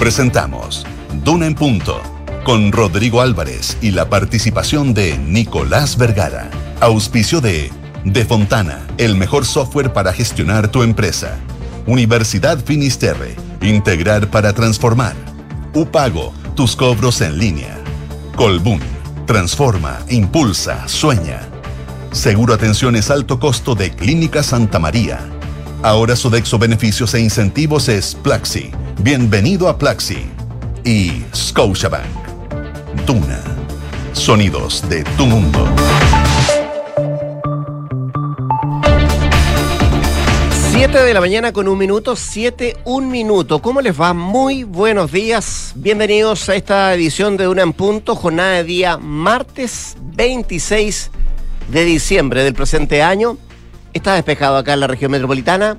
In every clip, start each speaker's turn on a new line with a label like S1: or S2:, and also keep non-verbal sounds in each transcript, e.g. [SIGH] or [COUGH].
S1: Presentamos Duna en Punto con Rodrigo Álvarez y la participación de Nicolás Vergara. Auspicio de De Fontana, el mejor software para gestionar tu empresa. Universidad Finisterre, integrar para transformar. Upago, tus cobros en línea. Colbún, transforma, impulsa, sueña. Seguro Atenciones Alto Costo de Clínica Santa María. Ahora Sodexo Beneficios e Incentivos es Plaxi. Bienvenido a Plaxi. Y Scotiabank. Duna. Sonidos de tu mundo.
S2: 7 de la mañana con un minuto, 7, un minuto. ¿Cómo les va? Muy buenos días. Bienvenidos a esta edición de Una en Punto, jornada de día martes 26 de diciembre del presente año. Está despejado acá en la región metropolitana.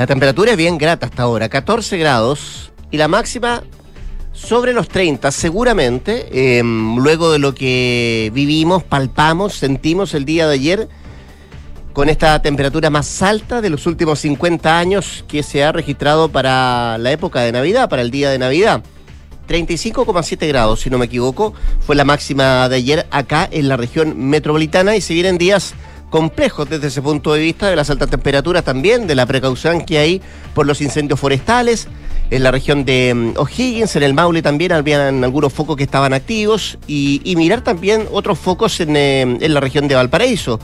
S2: La temperatura es bien grata hasta ahora, 14 grados y la máxima sobre los 30 seguramente, em, luego de lo que vivimos, palpamos, sentimos el día de ayer con esta temperatura más alta de los últimos 50 años que se ha registrado para la época de Navidad, para el día de Navidad. 35,7 grados, si no me equivoco, fue la máxima de ayer acá en la región metropolitana y se vienen días complejos desde ese punto de vista de las altas temperaturas también, de la precaución que hay por los incendios forestales. En la región de mm, O'Higgins, en el Maule también habían algunos focos que estaban activos y, mirar también otros focos en, eh, en la región de Valparaíso.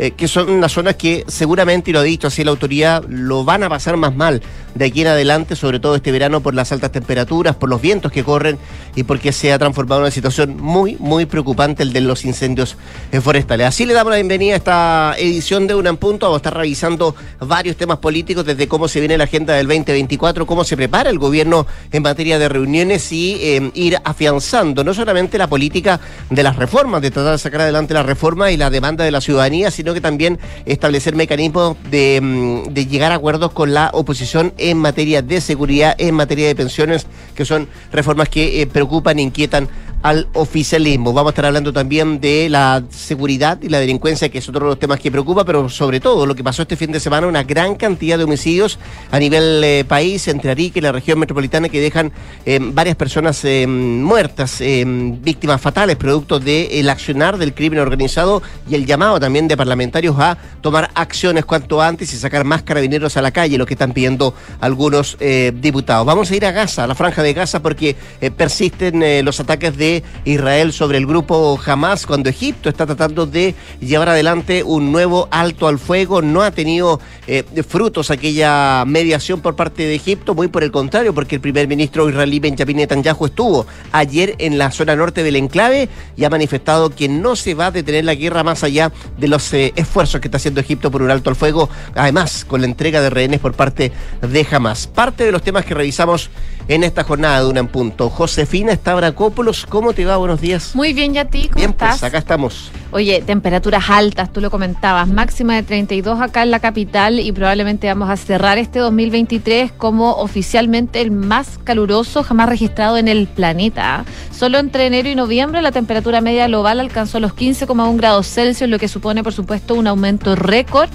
S2: Eh, que son unas zonas que seguramente, y lo ha dicho así la autoridad, lo van a pasar más mal de aquí en adelante, sobre todo este verano por las altas temperaturas, por los vientos que corren y porque se ha transformado en una situación muy, muy preocupante el de los incendios forestales. Así le damos la bienvenida a esta edición de Una en Punto. Vamos a estar revisando varios temas políticos, desde cómo se viene la agenda del 2024, cómo se prepara el gobierno en materia de reuniones y eh, ir afianzando no solamente la política de las reformas, de tratar de sacar adelante la reforma y la demanda de la ciudadanía, sino que también establecer mecanismos de, mm, de llegar a acuerdos con la oposición en materia de seguridad, en materia de pensiones, que son reformas que eh, preocupan inquietan al oficialismo. Vamos a estar hablando también de la seguridad y la delincuencia, que es otro de los temas que preocupa, pero sobre todo lo que pasó este fin de semana, una gran cantidad de homicidios a nivel eh, país, entre Arica y la región metropolitana, que dejan eh, varias personas eh, muertas, víctimas fatales, producto del accionar del crimen organizado y el llamado también de parlamentarios a tomar acciones cuanto antes y sacar más carabineros a la calle, lo que están pidiendo algunos diputados. Vamos a ir a Gaza, a la franja de Gaza, porque persisten los ataques de Israel sobre el grupo Hamas cuando Egipto está tratando de llevar adelante un nuevo alto al fuego. No ha tenido eh, frutos aquella mediación por parte de Egipto, muy por el contrario, porque el primer ministro israelí Benjamin Netanyahu estuvo ayer en la zona norte del enclave y ha manifestado que no se va a detener la guerra más allá de los eh, esfuerzos que está haciendo Egipto por un alto al fuego, además con la entrega de rehenes por parte de Hamas. Parte de los temas que revisamos en esta jornada de una en punto. Josefina Estabracópolos, ¿cómo te va? Buenos días.
S3: Muy bien, ¿y a ti? ¿Cómo
S2: bien,
S3: pues, estás?
S2: Pues acá estamos.
S3: Oye, temperaturas altas, tú lo comentabas, máxima de 32 acá en la capital y probablemente vamos a cerrar este 2023 como oficialmente el más caluroso jamás registrado en el planeta. Solo entre enero y noviembre la temperatura media global alcanzó los 15,1 grados Celsius, lo que supone por supuesto un aumento récord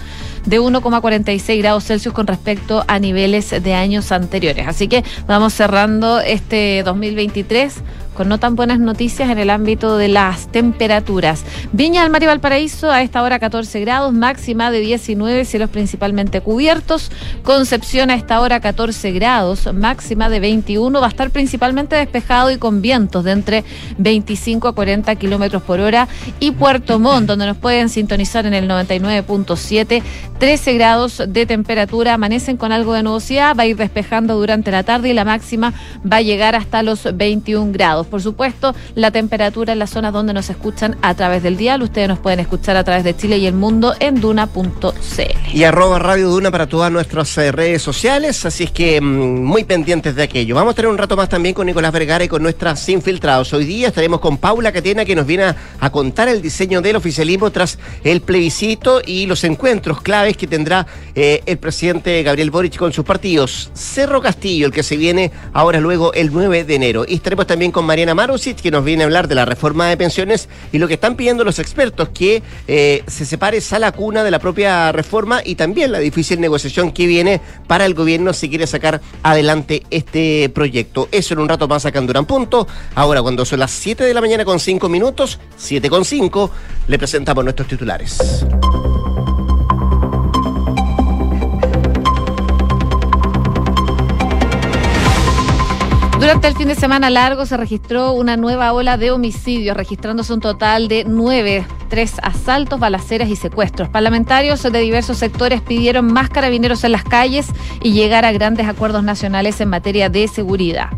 S3: de 1,46 grados Celsius con respecto a niveles de años anteriores. Así que vamos cerrando este 2023 con no tan buenas noticias en el ámbito de las temperaturas. Viña del Mar y Valparaíso a esta hora 14 grados, máxima de 19, cielos principalmente cubiertos. Concepción a esta hora 14 grados, máxima de 21, va a estar principalmente despejado y con vientos de entre 25 a 40 kilómetros por hora. Y Puerto Montt, donde nos pueden sintonizar en el 99.7, 13 grados de temperatura, amanecen con algo de nubosidad, va a ir despejando durante la tarde y la máxima va a llegar hasta los 21 grados. Por supuesto, la temperatura en las zonas donde nos escuchan a través del dial. Ustedes nos pueden escuchar a través de Chile y el mundo en duna.cl.
S2: Y arroba Radio Duna para todas nuestras eh, redes sociales. Así es que mm, muy pendientes de aquello. Vamos a tener un rato más también con Nicolás Vergara y con nuestras infiltrados. Hoy día estaremos con Paula Catena que nos viene a, contar el diseño del oficialismo tras el plebiscito y los encuentros claves que tendrá eh, el presidente Gabriel Boric con sus partidos. Cerro Castillo, el que se viene ahora luego el 9 de enero. Y estaremos también con Mariana Marusic, que nos viene a hablar de la reforma de pensiones y lo que están pidiendo los expertos, que eh, se separe esa cuna de la propia reforma y también la difícil negociación que viene para el gobierno si quiere sacar adelante este proyecto. Eso en un rato más acá en Durán Punto. Ahora, cuando son las 7 de la mañana con 5 minutos, 7 con 5, le presentamos nuestros titulares.
S3: Durante el fin de semana largo se registró una nueva ola de homicidios, registrándose un total de nueve, tres asaltos, balaceras y secuestros. Parlamentarios de diversos sectores pidieron más carabineros en las calles y llegar a grandes acuerdos nacionales en materia de seguridad.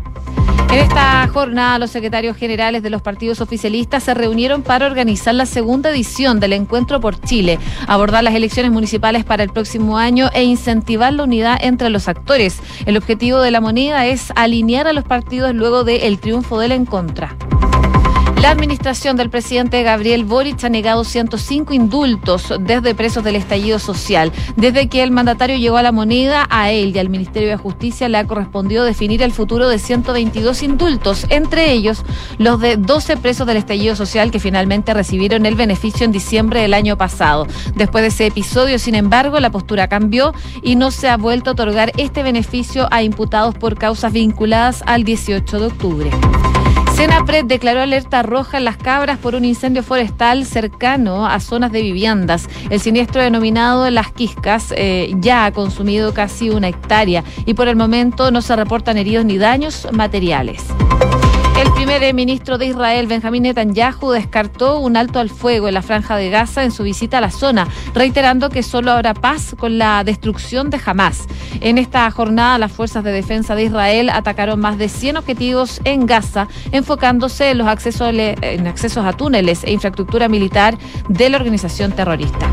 S3: En esta jornada, los secretarios generales de los partidos oficialistas se reunieron para organizar la segunda edición del Encuentro por Chile, abordar las elecciones municipales para el próximo año e incentivar la unidad entre los actores. El objetivo de la moneda es alinear a los partidos luego del triunfo del en contra. La administración del presidente Gabriel Boric ha negado 105 indultos desde presos del estallido social. Desde que el mandatario llegó a la moneda, a él y al Ministerio de Justicia le ha correspondido definir el futuro de 122 indultos, entre ellos los de 12 presos del estallido social que finalmente recibieron el beneficio en diciembre del año pasado. Después de ese episodio, sin embargo, la postura cambió y no se ha vuelto a otorgar este beneficio a imputados por causas vinculadas al 18 de octubre. Senapred declaró alerta roja en las cabras por un incendio forestal cercano a zonas de viviendas. El siniestro denominado Las Quiscas eh, ya ha consumido casi una hectárea y por el momento no se reportan heridos ni daños materiales. El primer ministro de Israel, Benjamín Netanyahu, descartó un alto al fuego en la franja de Gaza en su visita a la zona, reiterando que solo habrá paz con la destrucción de Hamas. En esta jornada, las fuerzas de defensa de Israel atacaron más de 100 objetivos en Gaza, enfocándose en los en accesos a túneles e infraestructura militar de la organización terrorista.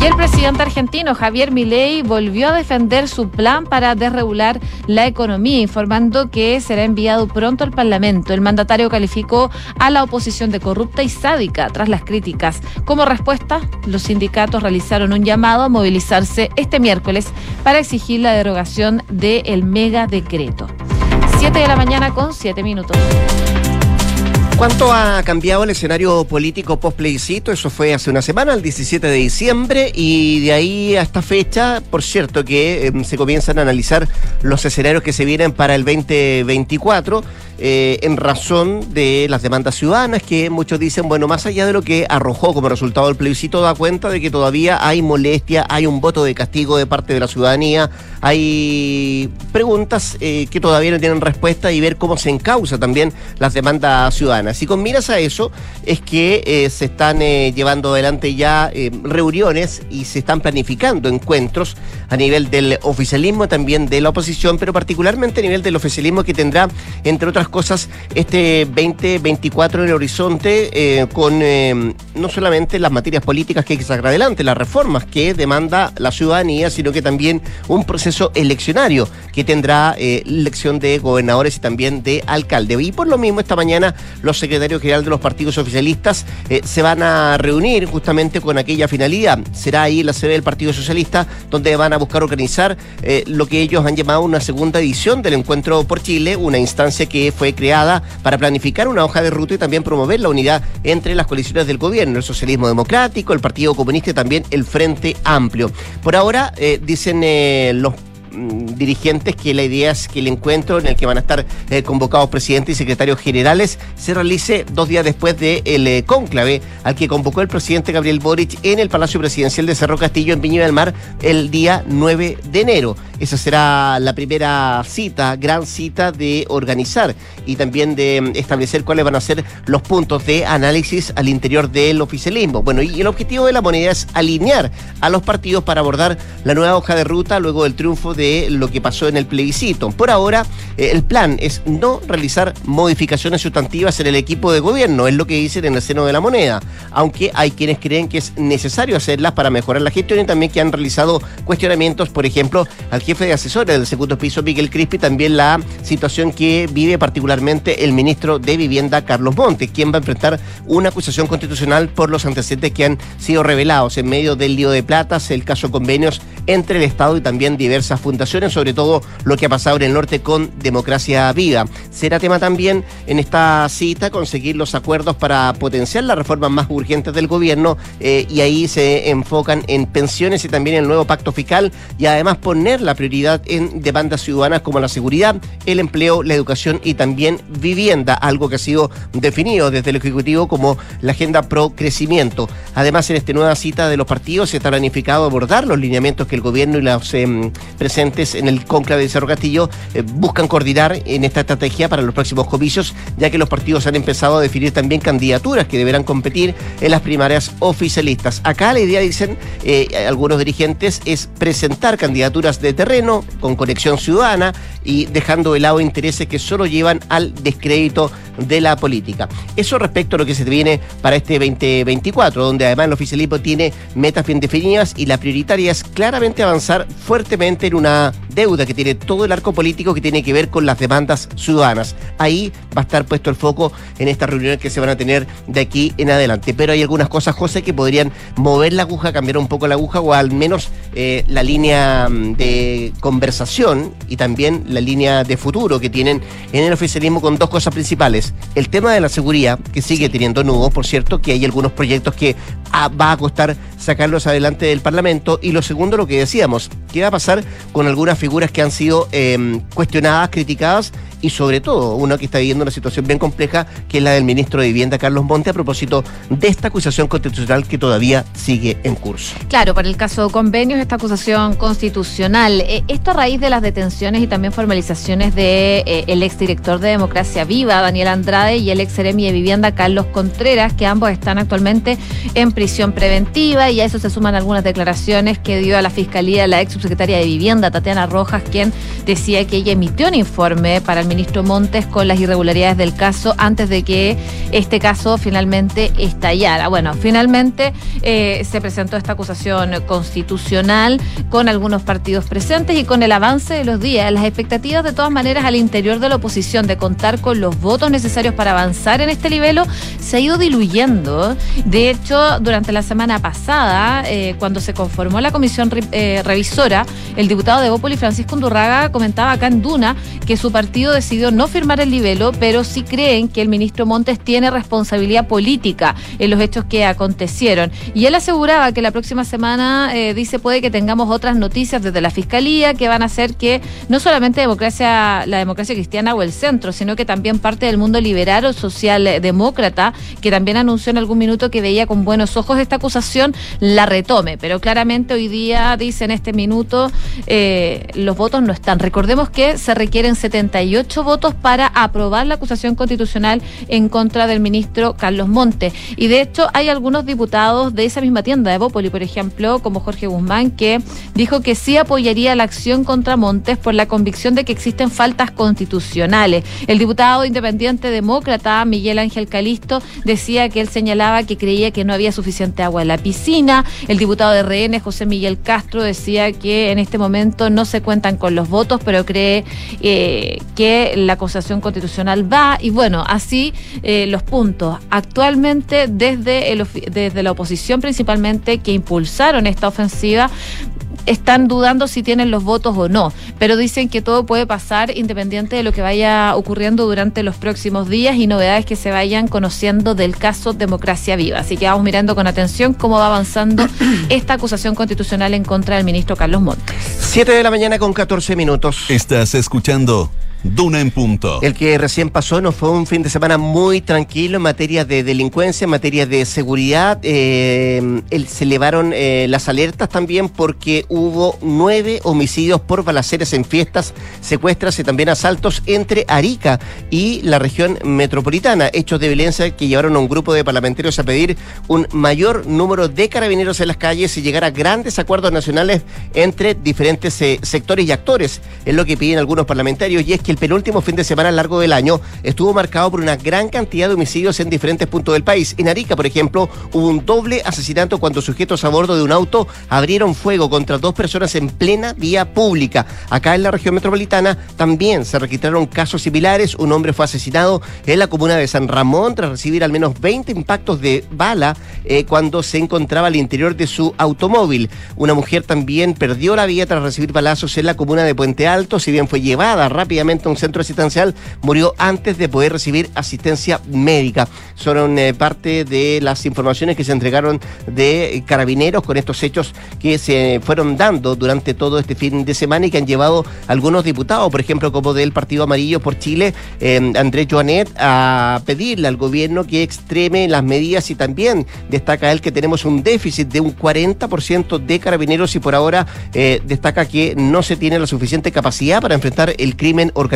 S3: Y el presidente argentino Javier Milei volvió a defender su plan para desregular la economía, informando que será enviado pronto al Parlamento. El mandatario calificó a la oposición de corrupta y sádica tras las críticas. Como respuesta, los sindicatos realizaron un llamado a movilizarse este miércoles para exigir la derogación del mega decreto. Siete de la mañana con siete minutos.
S2: ¿Cuánto ha cambiado el escenario político post plebiscito? Eso fue hace una semana, el 17 de diciembre, y de ahí a esta fecha, por cierto, que em, se comienzan a analizar los escenarios que se vienen para el 2024. Eh, en razón de las demandas ciudadanas que muchos dicen, bueno, más allá de lo que arrojó como resultado del plebiscito, da cuenta de que todavía hay molestia, hay un voto de castigo de parte de la ciudadanía, hay preguntas eh, que todavía no tienen respuesta y ver cómo se encausa también las demandas ciudadanas. Y con miras a eso es que eh, se están llevando adelante ya reuniones y se están planificando encuentros a nivel del oficialismo, también de la oposición, pero particularmente a nivel del oficialismo que tendrá, entre otras cosas este 2024 en el horizonte eh, con eh, no solamente las materias políticas que hay que sacar adelante, las reformas que demanda la ciudadanía, sino que también un proceso eleccionario que tendrá eh, elección de gobernadores y también de alcalde. Y por lo mismo, esta mañana los secretarios generales de los partidos oficialistas se van a reunir justamente con aquella finalidad. Será ahí la sede del Partido Socialista, donde van a buscar organizar lo que ellos han llamado una segunda edición del Encuentro por Chile, una instancia que fue creada para planificar una hoja de ruta y también promover la unidad entre las coaliciones del gobierno, el socialismo democrático, el Partido Comunista y también el Frente Amplio. Por ahora, eh, dicen eh, los Mm, dirigentes que la idea es que el encuentro en el que van a estar eh, convocados presidentes y secretarios generales se realice dos días después del de eh, cónclave al que convocó el presidente Gabriel Boric en el Palacio Presidencial de Cerro Castillo en Viña del Mar el día 9 de enero. Esa será la primera cita, gran cita de organizar y también de mm, establecer cuáles van a ser los puntos de análisis al interior del oficialismo. Bueno, y el objetivo de la moneda es alinear a los partidos para abordar la nueva hoja de ruta luego del triunfo de lo que pasó en el plebiscito. Por ahora, eh, el plan es no realizar modificaciones sustantivas en el equipo de gobierno, es lo que dicen en el seno de la moneda, aunque hay quienes creen que es necesario hacerlas para mejorar la gestión y también que han realizado cuestionamientos, por ejemplo, al jefe de asesores del segundo piso, Miguel Crispi, también la situación que vive particularmente el ministro de Vivienda, Carlos Montes, quien va a enfrentar una acusación constitucional por los antecedentes que han sido revelados en medio del lío de platas, el caso convenios entre el Estado y también diversas fundaciones, sobre todo lo que ha pasado en el norte con Democracia Viva. Será tema también en esta cita conseguir los acuerdos para potenciar las reformas más urgentes del gobierno eh, y ahí se enfocan en pensiones y también el nuevo pacto fiscal y además poner la prioridad en demandas ciudadanas como la seguridad, el empleo, la educación y también vivienda, algo que ha sido definido desde el Ejecutivo como la agenda pro crecimiento. Además, en esta nueva cita de los partidos se está planificado abordar los lineamientos que el gobierno y los em, presentes en el conclave de Cerro Castillo eh, buscan coordinar en esta estrategia para los próximos comicios, ya que los partidos han empezado a definir también candidaturas que deberán competir en las primarias oficialistas. Acá la idea, dicen eh, algunos dirigentes, es presentar candidaturas de terreno con conexión ciudadana y dejando de lado intereses que solo llevan al descrédito de la política. Eso respecto a lo que se viene para este 2024, donde además el oficialismo tiene metas bien definidas y la prioritaria es claramente avanzar fuertemente en una deuda que tiene todo el arco político que tiene que ver con las demandas ciudadanas. Ahí va a estar puesto el foco en estas reuniones que se van a tener de aquí en adelante. Pero hay algunas cosas, José, que podrían mover la aguja, cambiar un poco la aguja o al menos eh, la línea mm, conversación y también la línea de futuro que tienen en el oficialismo con dos cosas principales. El tema de la seguridad, que sigue teniendo nudos, por cierto, que hay algunos proyectos que va a costar sacarlos adelante del Parlamento. Y lo segundo, lo que decíamos, ¿qué va a pasar con algunas figuras que han sido em, cuestionadas, criticadas y sobre todo uno que está viviendo una situación bien compleja, que es la del ministro de Vivienda, Carlos Monte, a propósito de esta acusación constitucional que todavía sigue en curso.
S3: Claro, por el caso de convenios, esta acusación constitucional, eh, esto a raíz de las detenciones y también formalizaciones de eh, el exdirector de Democracia Viva, Daniel Andrade, y el ex seremi de Vivienda, Carlos Contreras, que ambos están actualmente en prisión preventiva, y a eso se suman algunas declaraciones que dio a la Fiscalía la ex subsecretaria de Vivienda, Tatiana Rojas, quien decía que ella emitió un informe para el ministro Montes con las irregularidades del caso antes de que este caso finalmente estallara. Bueno, finalmente eh, se presentó esta acusación constitucional con algunos partidos presentes y con el avance de los días. Las expectativas de todas maneras al interior de la oposición de contar con los votos necesarios para avanzar en este nivel se ha ido diluyendo. De hecho, durante la semana pasada, eh, cuando se conformó la comisión eh, revisora, el diputado de Bópoli, Francisco Undurraga, comentaba acá en Duna que su partido decidió no firmar el libelo, pero sí creen que el ministro Montes tiene responsabilidad política en los hechos que acontecieron. Y él aseguraba que la próxima semana, eh, dice, puede que tengamos otras noticias desde la Fiscalía que van a hacer que no solamente democracia, la democracia cristiana o el centro, sino que también parte del mundo liberal o socialdemócrata, que también anunció en algún minuto que veía con buenos ojos esta acusación, la retome. Pero claramente hoy día, dice en este minuto, eh, los votos no están. Recordemos que se requieren 78 votos para aprobar la acusación constitucional en contra del ministro Carlos Monte. Y de hecho hay algunos diputados de esa misma tienda de Bópoli, por ejemplo, como Jorge Guzmán, que dijo que sí apoyaría la acción contra Montes por la convicción de que existen faltas constitucionales. El diputado independiente demócrata Miguel Ángel Calisto decía que él señalaba que creía que no había suficiente agua en la piscina. El diputado de RN, José Miguel Castro, decía que en este momento no se cuentan con los votos, pero cree eh, que la acusación constitucional va y bueno, así eh, los puntos. Actualmente desde, el, desde la oposición principalmente que impulsaron esta ofensiva, están dudando si tienen los votos o no, pero dicen que todo puede pasar independiente de lo que vaya ocurriendo durante los próximos días y novedades que se vayan conociendo del caso Democracia Viva. Así que vamos mirando con atención cómo va avanzando [CLEARS THROAT] esta acusación constitucional en contra del ministro Carlos Montes.
S2: Siete de la mañana con 14 minutos.
S1: Estás escuchando Duna en punto.
S2: El que recién pasó no fue un fin de semana muy tranquilo en materia de delincuencia, en materia de seguridad. Eh, se elevaron eh, las alertas también porque hubo nueve homicidios por balaceres en fiestas, secuestras y también asaltos entre Arica y la región metropolitana. Hechos de violencia que llevaron a un grupo de parlamentarios a pedir un mayor número de carabineros en las calles y llegar a grandes acuerdos nacionales entre diferentes eh, sectores y actores. Es lo que piden algunos parlamentarios y es que que el penúltimo fin de semana largo del año estuvo marcado por una gran cantidad de homicidios en diferentes puntos del país. En Arica, por ejemplo, hubo un doble asesinato cuando sujetos a bordo de un auto abrieron fuego contra dos personas en plena vía pública. Acá en la región metropolitana también se registraron casos similares. Un hombre fue asesinado en la comuna de San Ramón tras recibir al menos 20 impactos de bala eh, cuando se encontraba al interior de su automóvil. Una mujer también perdió la vida tras recibir balazos en la comuna de Puente Alto. Si bien fue llevada rápidamente a un centro asistencial, murió antes de poder recibir asistencia médica. Son eh, parte de las informaciones que se entregaron de carabineros con estos hechos que se fueron dando durante todo este fin de semana y que han llevado algunos diputados, por ejemplo, como del Partido Amarillo por Chile, eh, Andrés Joanet, a pedirle al gobierno que extreme las medidas y también destaca él que tenemos un déficit de un 40% de carabineros y por ahora eh, destaca que no se tiene la suficiente capacidad para enfrentar el crimen organizado.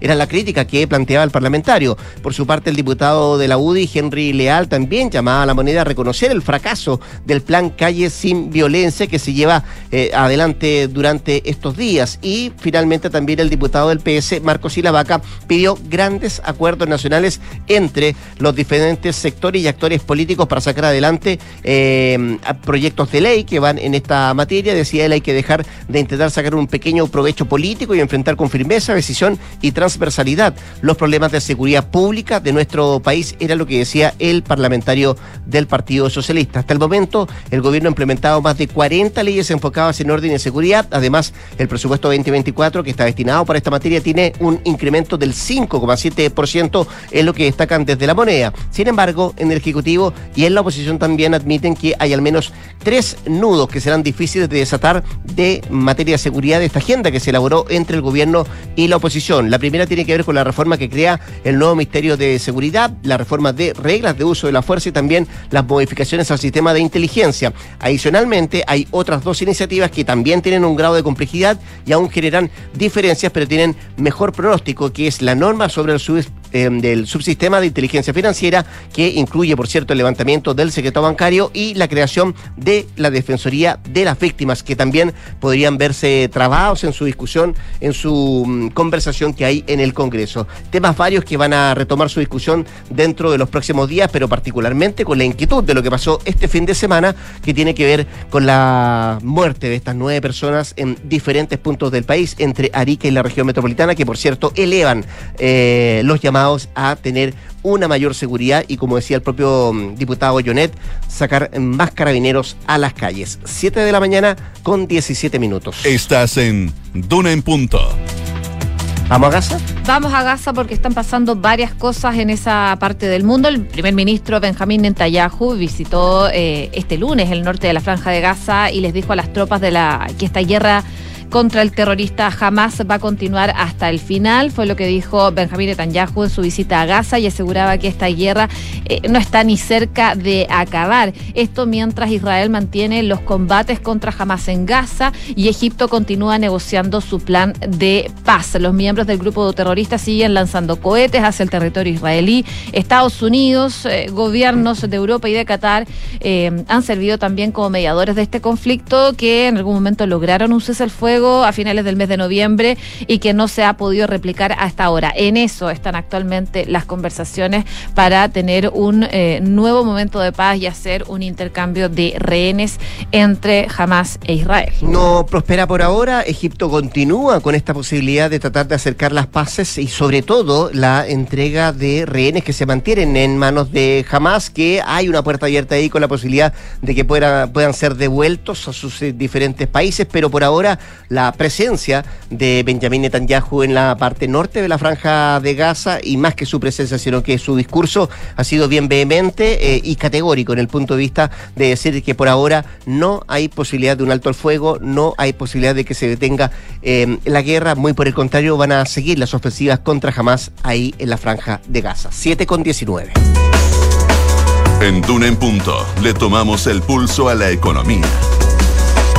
S2: Era la crítica que planteaba el parlamentario. Por su parte, el diputado de la UDI, Henry Leal, también llamaba a la moneda a reconocer el fracaso del plan Calle sin Violencia que se lleva eh, adelante durante estos días. Y finalmente también el diputado del PS, Marcos Silavaca, pidió grandes acuerdos nacionales entre los diferentes sectores y actores políticos para sacar adelante eh, proyectos de ley que van en esta materia. Decía él, hay que dejar de intentar sacar un pequeño provecho político y enfrentar con firmeza, decisión y transversalidad los problemas de seguridad pública de nuestro país, era lo que decía el parlamentario del Partido Socialista. Hasta el momento, el gobierno ha implementado más de 40 leyes enfocadas en orden y seguridad. Además, el presupuesto 2024 que está destinado para esta materia tiene un incremento del 5,7%, es lo que destacan desde la moneda. Sin embargo, en el Ejecutivo y en la oposición también admiten que hay al menos tres nudos que serán difíciles de desatar de materia de seguridad de esta agenda que se elaboró entre el gobierno y la oposición. La primera tiene que ver con la reforma que crea el nuevo Ministerio de Seguridad, la reforma de reglas de uso de la fuerza y también las modificaciones al sistema de inteligencia. Adicionalmente, hay otras dos iniciativas que también tienen un grado de complejidad y aún generan diferencias, pero tienen mejor pronóstico, que es la norma sobre el eh, del subsistema de inteligencia financiera, que incluye, por cierto, el levantamiento del secreto bancario y la creación de la Defensoría de las Víctimas, que también podrían verse trabados en su discusión, en su mm, conversación que hay en el Congreso. Temas varios que van a retomar su discusión dentro de los próximos días, pero particularmente con la inquietud de lo que pasó este fin de semana, que tiene que ver con la muerte de estas nueve personas en diferentes puntos del país, entre Arica y la región metropolitana, que por cierto elevan eh, los llamados a tener una mayor seguridad y, como decía el propio mm, diputado Jonet, sacar más carabineros a las calles. 7 de la mañana con 17 minutos.
S1: Estás en Duna en Punto.
S2: ¿Vamos a Gaza?
S3: Vamos a Gaza porque están pasando varias cosas en esa parte del mundo. El primer ministro Benjamín Netanyahu visitó eh, este lunes el norte de la franja de Gaza y les dijo a las tropas de la que esta guerra contra el terrorista jamás va a continuar hasta el final, fue lo que dijo Benjamín Netanyahu en su visita a Gaza y aseguraba que esta guerra eh, no está ni cerca de acabar. Esto mientras Israel mantiene los combates contra Hamas en Gaza y Egipto continúa negociando su plan de paz. Los miembros del grupo de terroristas siguen lanzando cohetes hacia el territorio israelí. Estados Unidos, eh, gobiernos de Europa y de Qatar eh, han servido también como mediadores de este conflicto que en algún momento lograron un cese al fuego a finales del mes de noviembre y que no se ha podido replicar hasta ahora. En eso están actualmente las conversaciones para tener un eh, nuevo momento de paz y hacer un intercambio de rehenes entre Hamas e Israel.
S2: No prospera por ahora. Egipto continúa con esta posibilidad de tratar de acercar las paces y sobre todo la entrega de rehenes que se mantienen en manos de Hamas, que hay una puerta abierta ahí con la posibilidad de que puedan ser devueltos a sus eh, diferentes países, pero por ahora la presencia de Benjamín Netanyahu en la parte norte de la franja de Gaza y más que su presencia, sino que su discurso ha sido bien vehemente eh, y categórico en el punto de vista de decir que por ahora no hay posibilidad de un alto al fuego, no hay posibilidad de que se detenga eh, la guerra, muy por el contrario van a seguir las ofensivas contra Hamas ahí en la franja de Gaza. 7 con 19.
S1: En Duna en Punto le tomamos el pulso a la economía.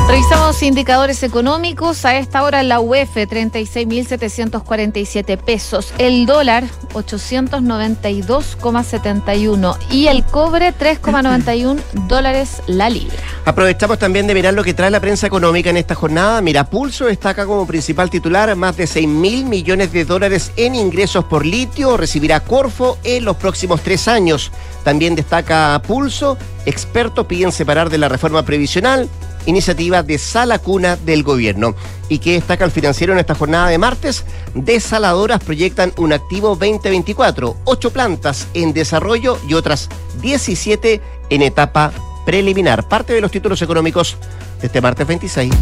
S3: Revisamos indicadores económicos. A esta hora la UEF 36.747 pesos. El dólar 892,71. Y el cobre 3,91 dólares la libra.
S2: Aprovechamos también de mirar lo que trae la prensa económica en esta jornada. Mira, Pulso destaca como principal titular más de 6 mil millones de dólares en ingresos por litio. Recibirá Corfo en los próximos tres años. También destaca Pulso. Expertos piden separar de la reforma previsional iniciativa de sala cuna del gobierno. ¿Y que destaca el financiero en esta jornada de martes? Desaladoras proyectan un activo 2024, ocho plantas en desarrollo y otras 17 en etapa preliminar. Parte de los títulos económicos de este martes 26.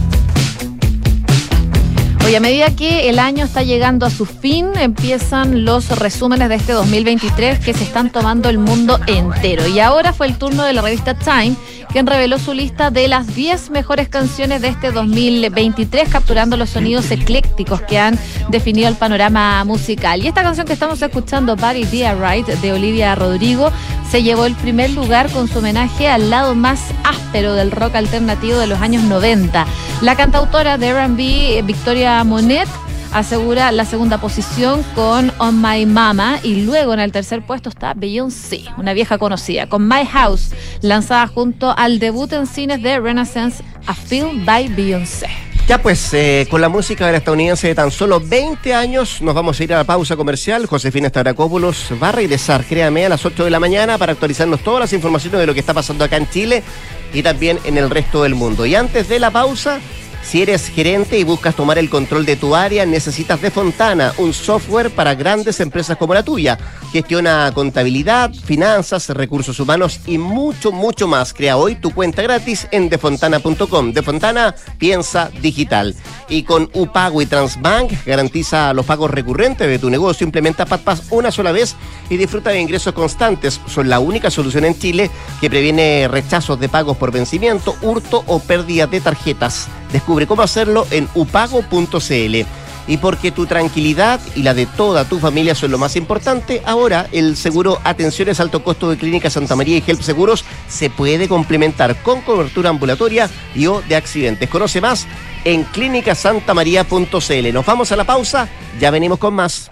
S3: Hoy, a medida que el año está llegando a su fin, empiezan los resúmenes de este 2023 que se están tomando el mundo entero. Y ahora fue el turno de la revista Time quien reveló su lista de las 10 mejores canciones de este 2023, capturando los sonidos eclécticos que han definido el panorama musical. Y esta canción que estamos escuchando, Buddy Dia Right, de Olivia Rodrigo, se llevó el primer lugar con su homenaje al lado más áspero del rock alternativo de los años 90. La cantautora de RB, Victoria Monet, asegura la segunda posición con On My Mama y luego en el tercer puesto está Beyoncé, una vieja conocida, con My House, lanzada junto al debut en cines de Renaissance A Film by Beyoncé.
S2: Ya pues, eh, con la música de la estadounidense de tan solo 20 años, nos vamos a ir a la pausa comercial. Josefina Stavrakopoulos va a regresar, créame, a las 8 de la mañana para actualizarnos todas las informaciones de lo que está pasando acá en Chile y también en el resto del mundo. Y antes de la pausa, si eres gerente y buscas tomar el control de tu área, necesitas de Fontana, un software para grandes empresas como la tuya. Gestiona contabilidad, finanzas, recursos humanos y mucho, mucho más. Crea hoy tu cuenta gratis en defontana.com. De Fontana, piensa digital. Y con UPago y Transbank garantiza los pagos recurrentes de tu negocio. Implementa PatPass una sola vez y disfruta de ingresos constantes. Son la única solución en Chile que previene rechazos de pagos por vencimiento, hurto o pérdida de tarjetas. Descubre cómo hacerlo en upago.cl. Y porque tu tranquilidad y la de toda tu familia son lo más importante, ahora el seguro Atenciones Alto Costo de Clínica Santa María y Help Seguros se puede complementar con cobertura ambulatoria y o de accidentes. Conoce más en clínicasantamaría.cl. Nos vamos a la pausa, ya venimos con más.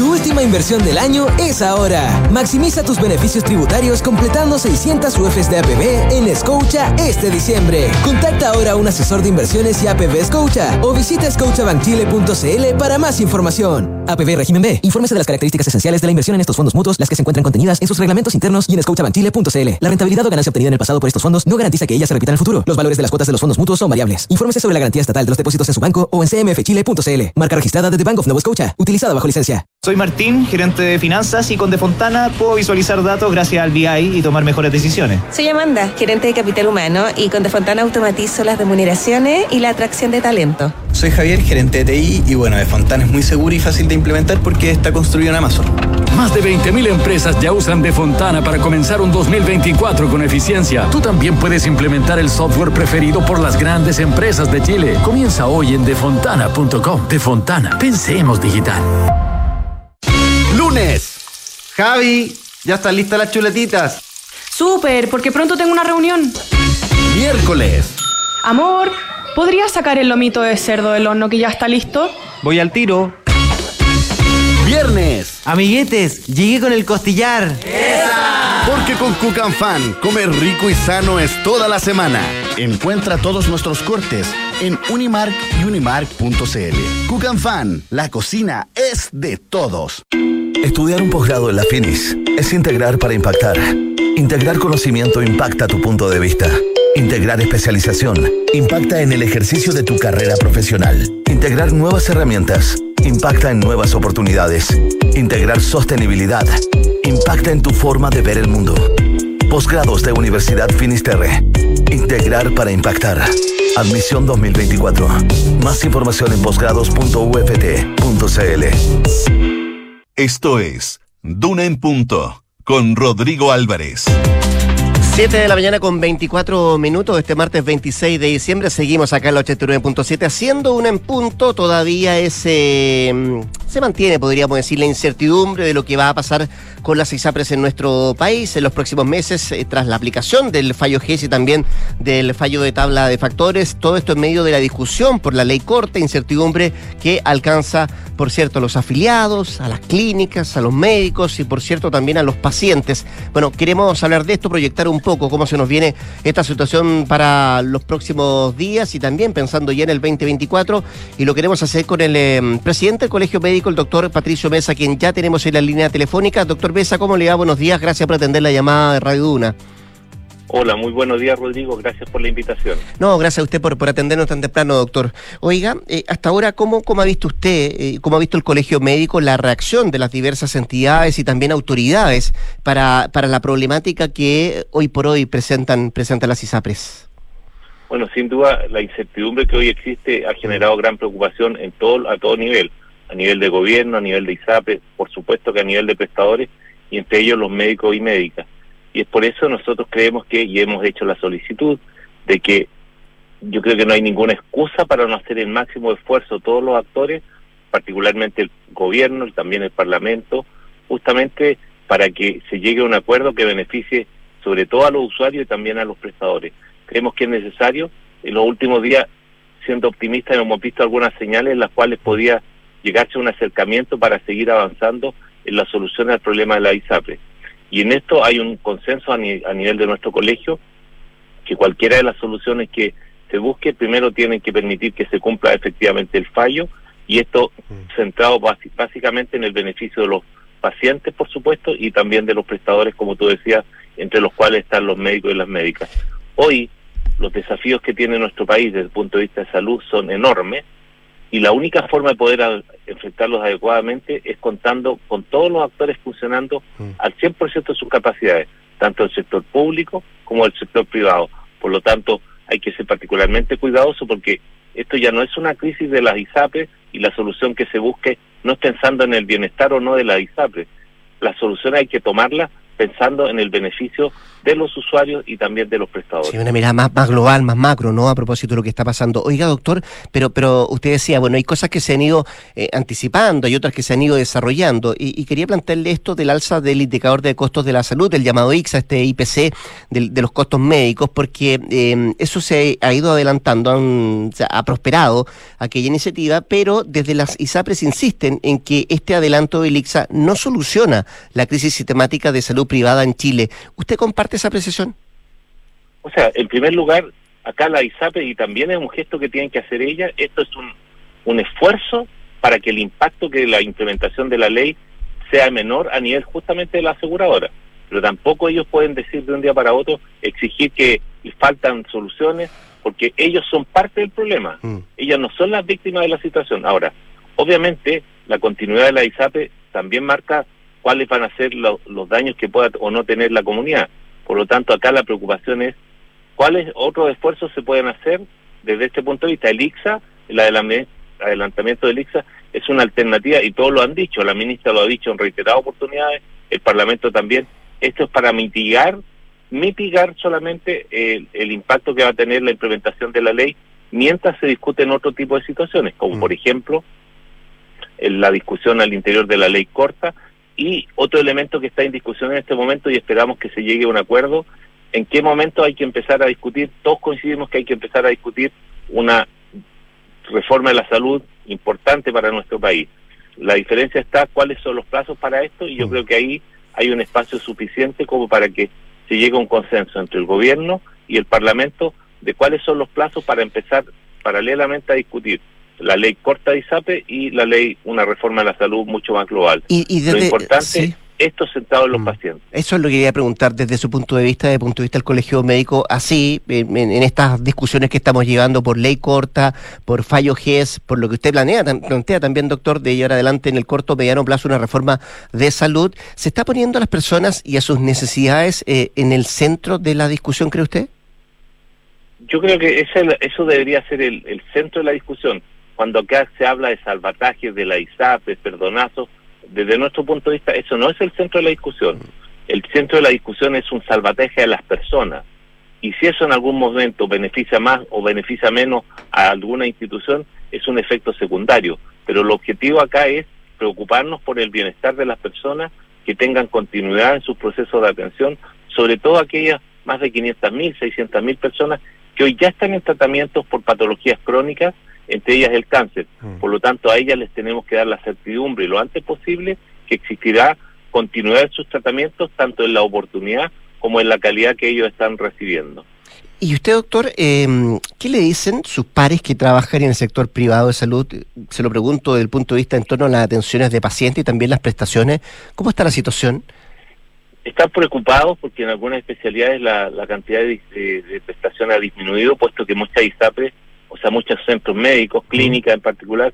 S4: Tu última inversión del año es ahora. Maximiza tus beneficios tributarios completando 600 UFs de APB en Scotia este diciembre. Contacta ahora a un asesor de inversiones y APB Scotia o visita scotiabankchile.cl para más información. APB Régimen B. Infórmese de las características esenciales de la inversión en estos fondos mutuos, las que se encuentran contenidas en sus reglamentos internos y en scotiabankchile.cl. La rentabilidad o ganancia obtenida en el pasado por estos fondos no garantiza que ella se repita en el futuro. Los valores de las cuotas de los fondos mutuos son variables. Infórmese sobre la garantía estatal de los depósitos en su banco o en cmfchile.cl. Marca registrada de The Bank of Nova Scotia. Utilizada bajo licencia.
S5: Soy Martín, gerente de finanzas y con Defontana puedo visualizar datos gracias al BI y tomar mejores decisiones.
S6: Soy Amanda, gerente de capital humano y con Defontana automatizo las remuneraciones y la atracción de talento.
S7: Soy Javier, gerente de TI y bueno, Defontana es muy seguro y fácil de implementar porque está construido en Amazon.
S8: Más de 20.000 empresas ya usan Defontana para comenzar un 2024 con eficiencia. Tú también puedes implementar el software preferido por las grandes empresas de Chile. Comienza hoy en defontana.com. Defontana, pensemos digital.
S9: Lunes. Javi, ya están listas las chuletitas.
S10: Súper, porque pronto tengo una reunión.
S9: Miércoles.
S10: Amor, ¿podrías sacar el lomito de cerdo del horno que ya está listo?
S9: Voy al tiro. Viernes.
S11: Amiguetes, llegué con el costillar. Porque con Cook Fan, comer rico y sano es toda la semana. Encuentra todos nuestros cortes en Unimark y unimark.cl. Cook Fan, la cocina es de todos.
S12: Estudiar un posgrado en la Finis es integrar para impactar. Integrar conocimiento impacta tu punto de vista. Integrar especialización impacta en el ejercicio de tu carrera profesional. Integrar nuevas herramientas impacta en nuevas oportunidades. Integrar sostenibilidad impacta en tu forma de ver el mundo. Posgrados de Universidad Finisterre. Integrar para impactar. Admisión 2024. Más información en posgrados.uft.cl.
S1: Esto es Duna en Punto con Rodrigo Álvarez.
S2: 7 de la mañana con 24 minutos, este martes 26 de diciembre, seguimos acá en la 89.7 haciendo una en punto, todavía ese, se mantiene, podríamos decir, la incertidumbre de lo que va a pasar con las ISAPRES en nuestro país en los próximos meses, eh, tras la aplicación del fallo GES y también del fallo de tabla de factores, todo esto en medio de la discusión por la ley corta, incertidumbre que alcanza, por cierto, a los afiliados, a las clínicas, a los médicos y, por cierto, también a los pacientes. Bueno, queremos hablar de esto, proyectar un poco cómo se nos viene esta situación para los próximos días y también pensando ya en el 2024 y lo queremos hacer con el em, presidente del Colegio Médico, el doctor Patricio Mesa, quien ya tenemos en la línea telefónica. Doctor Mesa, ¿cómo le va? Buenos días, gracias por atender la llamada de Radio Duna.
S13: Hola, muy buenos días, Rodrigo. Gracias por la invitación.
S2: No, gracias a usted por, por atendernos tan temprano, doctor. Oiga, eh, hasta ahora, ¿cómo, ¿cómo ha visto usted, eh, cómo ha visto el Colegio Médico la reacción de las diversas entidades y también autoridades para, para la problemática que hoy por hoy presentan, presentan las ISAPRES?
S13: Bueno, sin duda, la incertidumbre que hoy existe ha generado gran preocupación en todo, a todo nivel, a nivel de gobierno, a nivel de ISAPRES, por supuesto que a nivel de prestadores y entre ellos los médicos y médicas y es por eso nosotros creemos que, y hemos hecho la solicitud, de que yo creo que no hay ninguna excusa para no hacer el máximo esfuerzo todos los actores, particularmente el gobierno y también el Parlamento, justamente para que se llegue a un acuerdo que beneficie sobre todo a los usuarios y también a los prestadores. Creemos que es necesario. En los últimos días, siendo optimistas, hemos visto algunas señales en las cuales podía llegarse a un acercamiento para seguir avanzando en la solución al problema de la ISAPRE. Y en esto hay un consenso a, nivel de nuestro colegio que cualquiera de las soluciones que se busque, primero tienen que permitir que se cumpla efectivamente el fallo y esto mm. centrado básicamente en el beneficio de los pacientes, por supuesto, y también de los prestadores, como tú decías, entre los cuales están los médicos y las médicas. Hoy los desafíos que tiene nuestro país desde el punto de vista de salud son enormes y la única forma de poder enfrentarlos adecuadamente es contando con todos los actores funcionando mm. al 100% de sus capacidades, tanto el sector público como el sector privado. Por lo tanto, hay que ser particularmente cuidadoso porque esto ya no es una crisis de las ISAPRES y la solución que se busque no es pensando en el bienestar o no de las ISAPRES. La solución hay que tomarla pensando en el beneficio de los usuarios y también de los prestadores.
S2: Sí, una mirada más, más global, más macro, ¿no? A propósito de lo que está pasando. Oiga, doctor, pero, pero usted decía, bueno, hay cosas que se han ido eh, anticipando, hay otras que se han ido desarrollando, y, quería plantearle esto del alza del indicador de costos de la salud, el llamado IXA, este IPC de los costos médicos, porque eh, eso se ha ido adelantando, ha prosperado aquella iniciativa, pero desde las ISAPRES insisten en que este adelanto del IXA no soluciona la crisis sistemática de salud privada en Chile. ¿Usted comparte esa apreciación?
S13: O sea, en primer lugar, acá la ISAPE, y también es un gesto que tienen que hacer ella, esto es un, un esfuerzo para que el impacto que la implementación de la ley sea menor a nivel justamente de la aseguradora. Pero tampoco ellos pueden decir de un día para otro, exigir que faltan soluciones, porque ellos son parte del problema. Mm. Ellas no son las víctimas de la situación. Ahora, obviamente, la continuidad de la ISAPE también marca cuáles van a ser los daños que pueda o no tener la comunidad. Por lo tanto, acá la preocupación es cuáles otros esfuerzos se pueden hacer desde este punto de vista. El IXA, el adelantamiento del IXA, es una alternativa y todos lo han dicho, la ministra lo ha dicho en reiteradas oportunidades, el Parlamento también. Esto es para mitigar, mitigar solamente el, impacto que va a tener la implementación de la ley mientras se discuten otro tipo de situaciones, como mm. por ejemplo la discusión al interior de la ley corta, y otro elemento que está en discusión en este momento y esperamos que se llegue a un acuerdo, en qué momento hay que empezar a discutir, todos coincidimos que hay que empezar a discutir una reforma de la salud importante para nuestro país. La diferencia está cuáles son los plazos para esto y yo mm. creo que ahí hay un espacio suficiente como para que se llegue a un consenso entre el gobierno y el Parlamento de cuáles son los plazos para empezar paralelamente a discutir la ley corta de ISAPE y la ley, una reforma de la salud mucho más global.
S2: Y,
S13: Lo importante, esto sentado en los pacientes.
S2: Eso es lo que quería preguntar desde su punto de vista, desde el punto de vista del colegio médico, así, en, en estas discusiones que estamos llevando por ley corta, por fallo GES, por lo que usted planea, plantea también, doctor, de llevar adelante en el corto, mediano plazo una reforma de salud, ¿se está poniendo a las personas y a sus necesidades eh, en el centro de la discusión, cree usted?
S13: Yo creo que ese- eso debería ser el, el centro de la discusión. Cuando acá se habla de salvatajes, de la ISAPE, perdonazos, desde nuestro punto de vista, eso no es el centro de la discusión. El centro de la discusión es un salvataje a las personas. Y si eso en algún momento beneficia más o beneficia menos a alguna institución, es un efecto secundario. Pero el objetivo acá es preocuparnos por el bienestar de las personas que tengan continuidad en sus procesos de atención, sobre todo aquellas más de 500.000, 600.000 personas que hoy ya están en tratamientos por patologías crónicas, entre ellas el cáncer. Por lo tanto, a ellas les tenemos que dar la certidumbre lo antes posible que existirá continuidad en sus tratamientos, tanto en la oportunidad como en la calidad que ellos están recibiendo.
S2: Y usted, doctor, eh, ¿qué le dicen sus pares que trabajan en el sector privado de salud? Se lo pregunto desde el punto de vista en torno a las atenciones de pacientes y también las prestaciones. ¿Cómo está la situación?
S13: Están preocupados porque en algunas especialidades la, la cantidad de, de- de prestación ha disminuido, puesto que muchas ISAPRES, o sea, muchos centros médicos, clínicas en particular,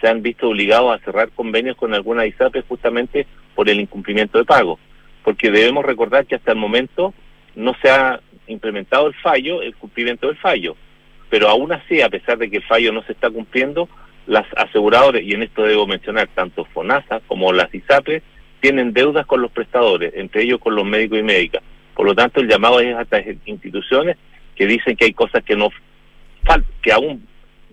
S13: se han visto obligados a cerrar convenios con algunas ISAPRES justamente por el incumplimiento de pago. Porque debemos recordar que hasta el momento no se ha implementado el fallo, el cumplimiento del fallo. Pero aún así, a pesar de que el fallo no se está cumpliendo, las aseguradoras, y en esto debo mencionar tanto FONASA como las ISAPRES, tienen deudas con los prestadores, entre ellos con los médicos y médicas. Por lo tanto, el llamado es a estas instituciones que dicen que hay cosas que no que aún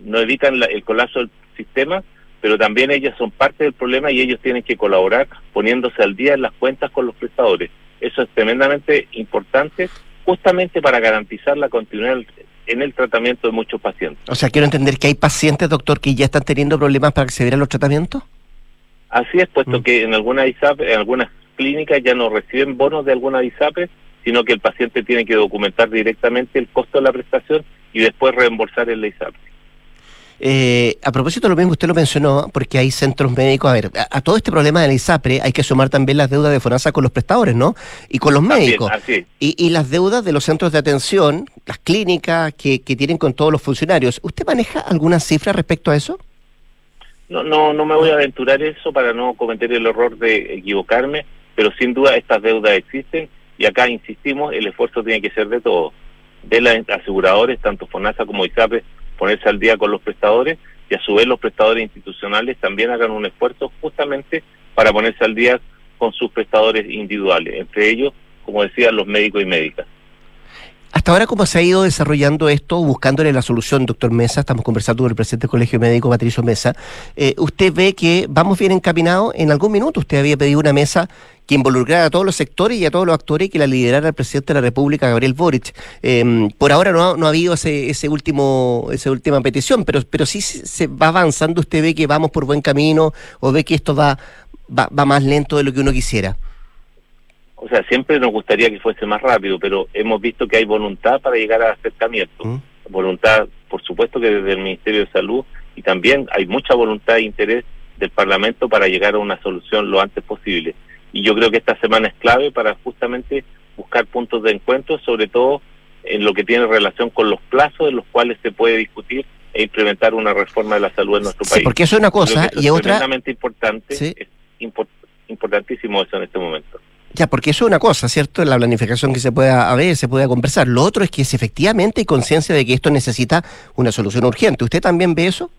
S13: no evitan la- el colapso del sistema, pero también ellas son parte del problema y ellos tienen que colaborar poniéndose al día en las cuentas con los prestadores. Eso es tremendamente importante justamente para garantizar la continuidad en el tratamiento de muchos pacientes.
S2: O sea, quiero entender que hay pacientes, doctor, que ya están teniendo problemas para acceder a los tratamientos.
S13: Así es, puesto que en algunas ISAP, en algunas clínicas ya no reciben bonos de alguna ISAPE, sino que el paciente tiene que documentar directamente el costo de la prestación y después reembolsar en la ISAPE.
S2: Eh, a propósito de lo mismo, usted lo mencionó, porque hay centros médicos. A ver, a, a todo este problema de la ISAPRE hay que sumar también las deudas de FONASA con los prestadores, ¿no? Y con los médicos.
S13: así es.
S2: Y, y las deudas de los centros de atención, las clínicas que, que tienen con todos los funcionarios. ¿Usted maneja alguna cifra respecto a eso?
S13: No, no, no me voy a aventurar eso para no cometer el error de equivocarme, pero sin duda estas deudas existen y acá insistimos, el esfuerzo tiene que ser de todos, de las aseguradores, tanto FONASA como ISAPE, ponerse al día con los prestadores y a su vez los prestadores institucionales también hagan un esfuerzo justamente para ponerse al día con sus prestadores individuales, entre ellos, como decía, los médicos y médicas.
S2: Hasta ahora, ¿cómo se ha ido desarrollando esto, buscándole la solución, doctor Mesa? Estamos conversando con el presidente del Colegio Médico, Patricio Mesa. Eh, ¿Usted ve que vamos bien encaminados? En algún minuto usted había pedido una mesa que involucrara a todos los sectores y a todos los actores y que la liderara el presidente de la República, Gabriel Boric. Eh, por ahora no ha, no ha habido ese, ese último, esa última petición, pero, pero sí se, va avanzando. ¿Usted ve que vamos por buen camino o ve que esto va, va más lento de lo que uno quisiera?
S13: O sea, siempre nos gustaría que fuese más rápido, pero hemos visto que hay voluntad para llegar al acercamiento. Voluntad, por supuesto que desde el Ministerio de Salud y también hay mucha voluntad e interés del Parlamento para llegar a una solución lo antes posible. Y yo creo que esta semana es clave para justamente buscar puntos de encuentro, sobre todo en lo que tiene relación con los plazos en los cuales se puede discutir e implementar una reforma de la salud en nuestro
S2: Sí,
S13: país.
S2: porque eso es una cosa y
S13: es
S2: otra-
S13: tremendamente importante,
S2: Sí.
S13: es impor- importantísimo eso en este momento.
S2: Ya, porque eso es una cosa, ¿cierto? La planificación que se pueda ver, se pueda conversar. Lo otro es que si efectivamente hay conciencia de que esto necesita una solución urgente. ¿Usted también ve eso?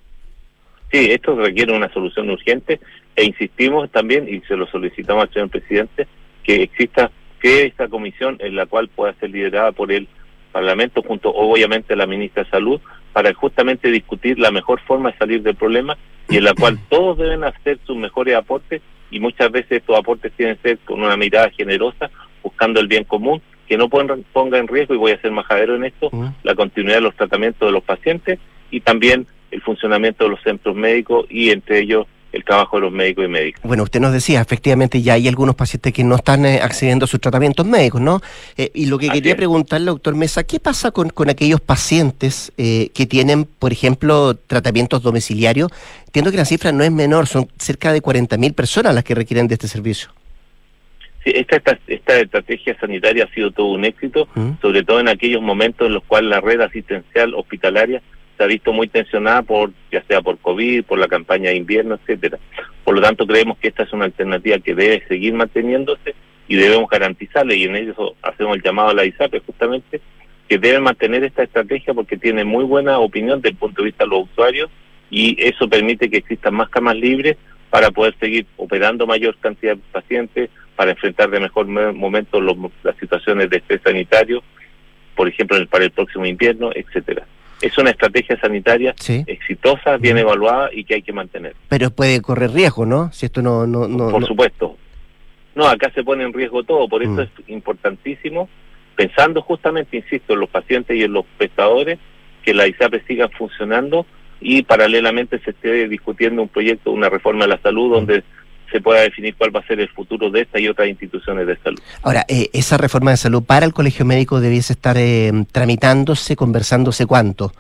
S13: Sí, esto requiere una solución urgente e insistimos también, y se lo solicitamos al señor presidente, que exista que esta comisión en la cual pueda ser liderada por el Parlamento junto obviamente a la ministra de Salud para justamente discutir la mejor forma de salir del problema y en la cual [CLEARS THROAT] todos deben hacer sus mejores aportes y muchas veces estos aportes tienen que ser con una mirada generosa buscando el bien común que no pon- ponga en riesgo, y voy a ser majadero en esto, la continuidad de los tratamientos de los pacientes y también el funcionamiento de los centros médicos y entre ellos el trabajo de los médicos y médicas.
S2: Bueno, usted nos decía, efectivamente ya hay algunos pacientes que no están eh, accediendo a sus tratamientos médicos, ¿no? Eh, y lo que
S13: Así
S2: quería
S13: es.
S2: preguntarle, doctor Mesa, ¿qué pasa con, con aquellos pacientes eh, que tienen, por ejemplo, tratamientos domiciliarios? Entiendo que la cifra no es menor, son cerca de 40.000 personas las que requieren de este servicio.
S13: Sí, esta, esta, esta estrategia sanitaria ha sido todo un éxito, sobre todo en aquellos momentos en los cuales la red asistencial hospitalaria se ha visto muy tensionada por ya sea por COVID, por la campaña de invierno, etcétera. Por lo tanto, creemos que esta es una alternativa que debe seguir manteniéndose y debemos garantizarle y en eso hacemos el llamado a la ISAPE justamente que deben mantener esta estrategia porque tiene muy buena opinión desde el punto de vista de los usuarios y eso permite que existan más camas libres para poder seguir operando mayor cantidad de pacientes, para enfrentar de mejor me- momento los- las situaciones de estrés sanitario, por ejemplo, para el próximo invierno, etcétera. Es una estrategia sanitaria exitosa, bien evaluada y que hay que mantener.
S2: Pero puede correr riesgo, ¿no? Si esto no... no, no
S13: Por
S2: no-
S13: supuesto. No, acá se pone en riesgo todo, por eso es importantísimo, pensando justamente, insisto, en los pacientes y en los prestadores, que la ISAPRE siga funcionando y paralelamente se esté discutiendo un proyecto, una reforma de la salud donde se pueda definir cuál va a ser el futuro de esta y otras instituciones de salud.
S2: Ahora, eh, esa reforma de salud para el colegio médico debiese estar eh, tramitándose, conversándose cuánto,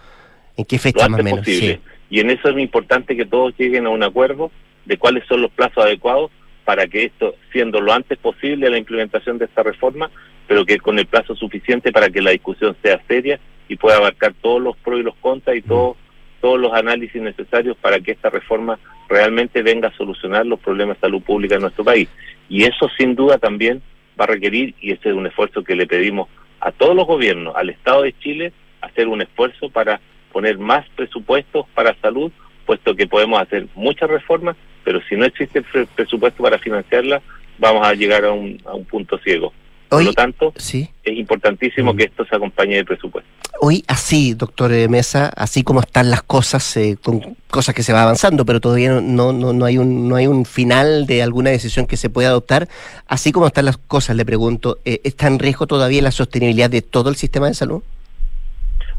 S2: en qué
S13: lo
S2: fecha más o menos.
S13: posible. Y en eso es muy importante que todos lleguen a un acuerdo de cuáles son los plazos adecuados para que esto, siendo lo antes posible la implementación de esta reforma, pero que con el plazo suficiente para que la discusión sea seria y pueda abarcar todos los pros y los contras y todos todos los análisis necesarios para que esta reforma realmente venga a solucionar los problemas de salud pública en nuestro país. Y eso sin duda también va a requerir, y ese es un esfuerzo que le pedimos a todos los gobiernos, al Estado de Chile, hacer un esfuerzo para poner más presupuestos para salud, puesto que podemos hacer muchas reformas, pero si no existe pre- presupuesto para financiarlas, vamos a llegar a un, a un punto ciego. Por lo tanto,
S2: sí.
S13: es importantísimo que esto se acompañe de presupuesto.
S2: Hoy así, doctor Mesa, así como están las cosas, eh, con cosas que se va avanzando, pero todavía no, no, no, no hay un, no hay un final de alguna decisión que se pueda adoptar, así como están las cosas, le pregunto, eh, ¿está en riesgo todavía la sostenibilidad de todo el sistema de salud?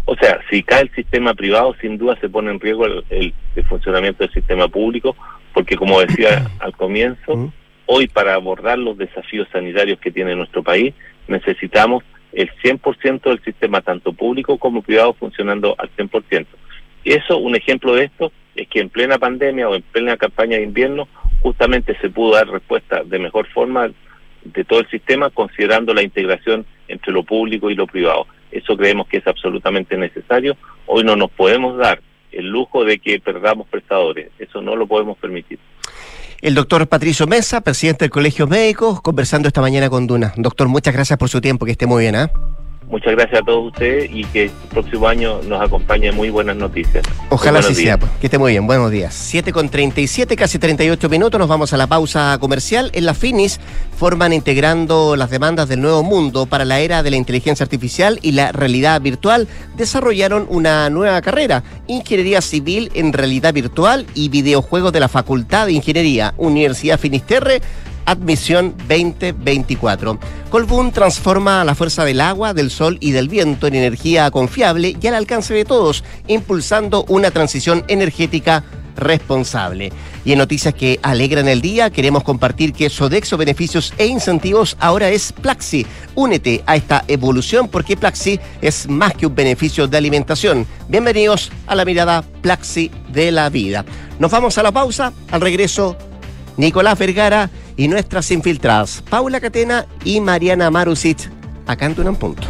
S13: O sea, si cae el sistema privado, sin duda se pone en riesgo el, el- el funcionamiento del sistema público, porque como decía [COUGHS] al comienzo, hoy para abordar los desafíos sanitarios que tiene nuestro país, necesitamos el 100% del sistema, tanto público como privado, funcionando al 100%. Y eso, un ejemplo de esto, es que en plena pandemia o en plena campaña de invierno, justamente se pudo dar respuesta de mejor forma de todo el sistema, considerando la integración entre lo público y lo privado. Eso creemos que es absolutamente necesario. Hoy no nos podemos dar el lujo de que perdamos prestadores. Eso no lo podemos permitir.
S2: El doctor Patricio Mesa, presidente del Colegio Médico, conversando esta mañana con Duna. Doctor, muchas gracias por su tiempo, que esté muy bien, ¿ah?
S13: Muchas gracias a todos ustedes y que el próximo año nos acompañe muy buenas noticias.
S2: Ojalá así sea. pues. Que esté muy bien. Buenos días. 7 con 37, casi 38 minutos. Nos vamos a la pausa comercial. En la Finis forman integrando las demandas del nuevo mundo para la era de la inteligencia artificial y la realidad virtual. Desarrollaron una nueva carrera, Ingeniería Civil en Realidad Virtual y Videojuegos de la Facultad de Ingeniería, Universidad Finisterre. Admisión 2024. Colbún transforma la fuerza del agua, del sol y del viento en energía confiable y al alcance de todos, impulsando una transición energética responsable. Y en noticias que alegran el día, queremos compartir que Sodexo Beneficios e Incentivos ahora es Plaxi. Únete a esta evolución porque Plaxi es más que un beneficio de alimentación. Bienvenidos a la mirada Plaxi de la vida. Nos vamos a la pausa, al regreso Nicolás Vergara y nuestras infiltradas, Paula Catena y Mariana Marusic, acá en Tunam Punto.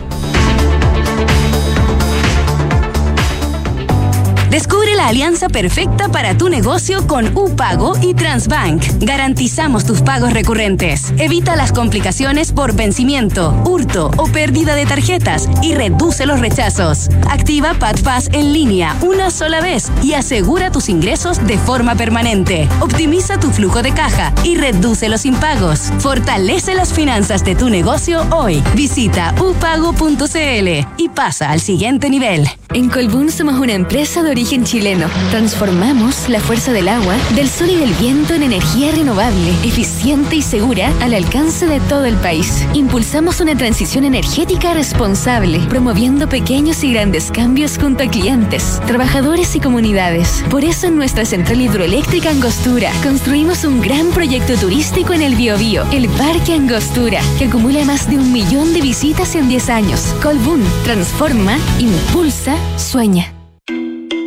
S14: Alianza perfecta para tu negocio con UPago y Transbank. Garantizamos tus pagos recurrentes. Evita las complicaciones por vencimiento, hurto o pérdida de tarjetas y reduce los rechazos. Activa PadPass en línea una sola vez y asegura tus ingresos de forma permanente. Optimiza tu flujo de caja y reduce los impagos. Fortalece las finanzas de tu negocio hoy. Visita upago.cl y pasa al siguiente nivel.
S15: En Colbún somos una empresa de origen chileno
S14: Transformamos la fuerza del agua, del sol y del viento en energía renovable, eficiente y segura al alcance de todo el país. Impulsamos una transición energética responsable, promoviendo pequeños y grandes cambios junto a clientes, trabajadores y comunidades. Por eso en nuestra central hidroeléctrica Angostura construimos un gran proyecto turístico en el Biobío, el Parque Angostura, que acumula más de un millón de visitas en 10 años. Colbún transforma, impulsa, sueña.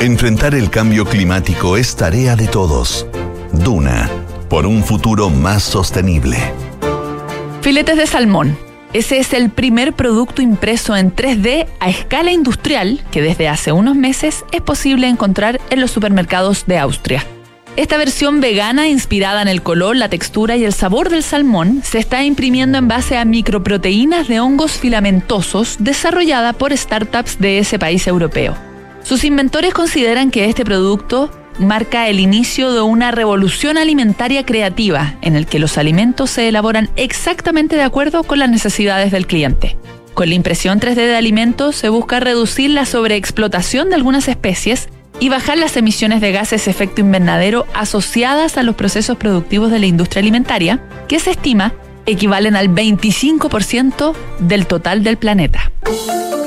S1: Enfrentar el cambio climático es tarea de todos. Duna, por un futuro más sostenible.
S15: Filetes de salmón. Ese es el primer producto impreso en 3D a escala industrial que desde hace unos meses es posible encontrar en los supermercados de Austria. Esta versión vegana, inspirada en el color, la textura y el sabor del salmón, se está imprimiendo en base a microproteínas de hongos filamentosos desarrollada por startups de ese país europeo. Sus inventores consideran que este producto marca el inicio de una revolución alimentaria creativa en el que los alimentos se elaboran exactamente de acuerdo con las necesidades del cliente. Con la impresión 3D de alimentos se busca reducir la sobreexplotación de algunas especies y bajar las emisiones de gases efecto invernadero asociadas a los procesos productivos de la industria alimentaria, que se estima equivalen al 25% del total del planeta.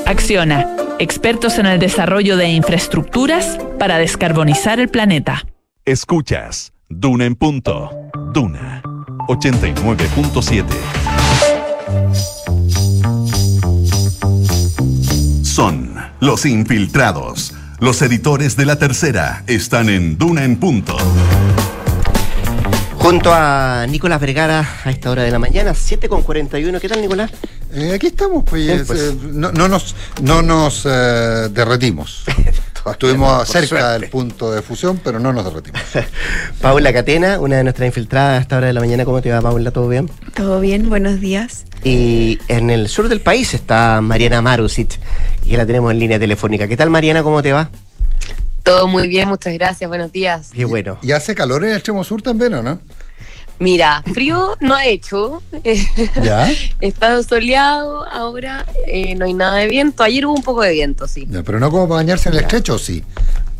S15: Acciona, expertos en el desarrollo de infraestructuras para descarbonizar el planeta.
S1: Escuchas Duna en punto. Duna 89.7. Son los infiltrados. Los editores de la tercera están en Duna en punto.
S2: Junto a Nicolás Vergara a esta hora de la mañana, 7.41. ¿Qué tal, Nicolás?
S16: Eh, aquí estamos, pues,
S2: pues.
S16: eh, no, no nos, no nos eh, derretimos. [LAUGHS] Estuvimos cerca
S2: suerte.
S16: del punto de fusión, pero no nos derretimos. [LAUGHS]
S2: Paula Catena, una de nuestras infiltradas a esta hora de la mañana. ¿Cómo te va, Paula? ¿Todo bien?
S17: Todo bien, buenos días.
S2: Y en el sur del país está Mariana Marusit, y la tenemos en línea telefónica. ¿Qué tal, Mariana? ¿Cómo te va?
S17: Todo muy bien, muchas gracias, buenos días.
S2: Qué bueno.
S16: ¿Y hace calor en el extremo sur también o no?
S17: Mira, frío no ha hecho. [LAUGHS]
S16: ¿Ya?
S17: Está soleado, ahora eh, no hay nada de viento. Ayer hubo un poco de viento, sí.
S16: Ya, pero no como para bañarse en el estrecho, sí.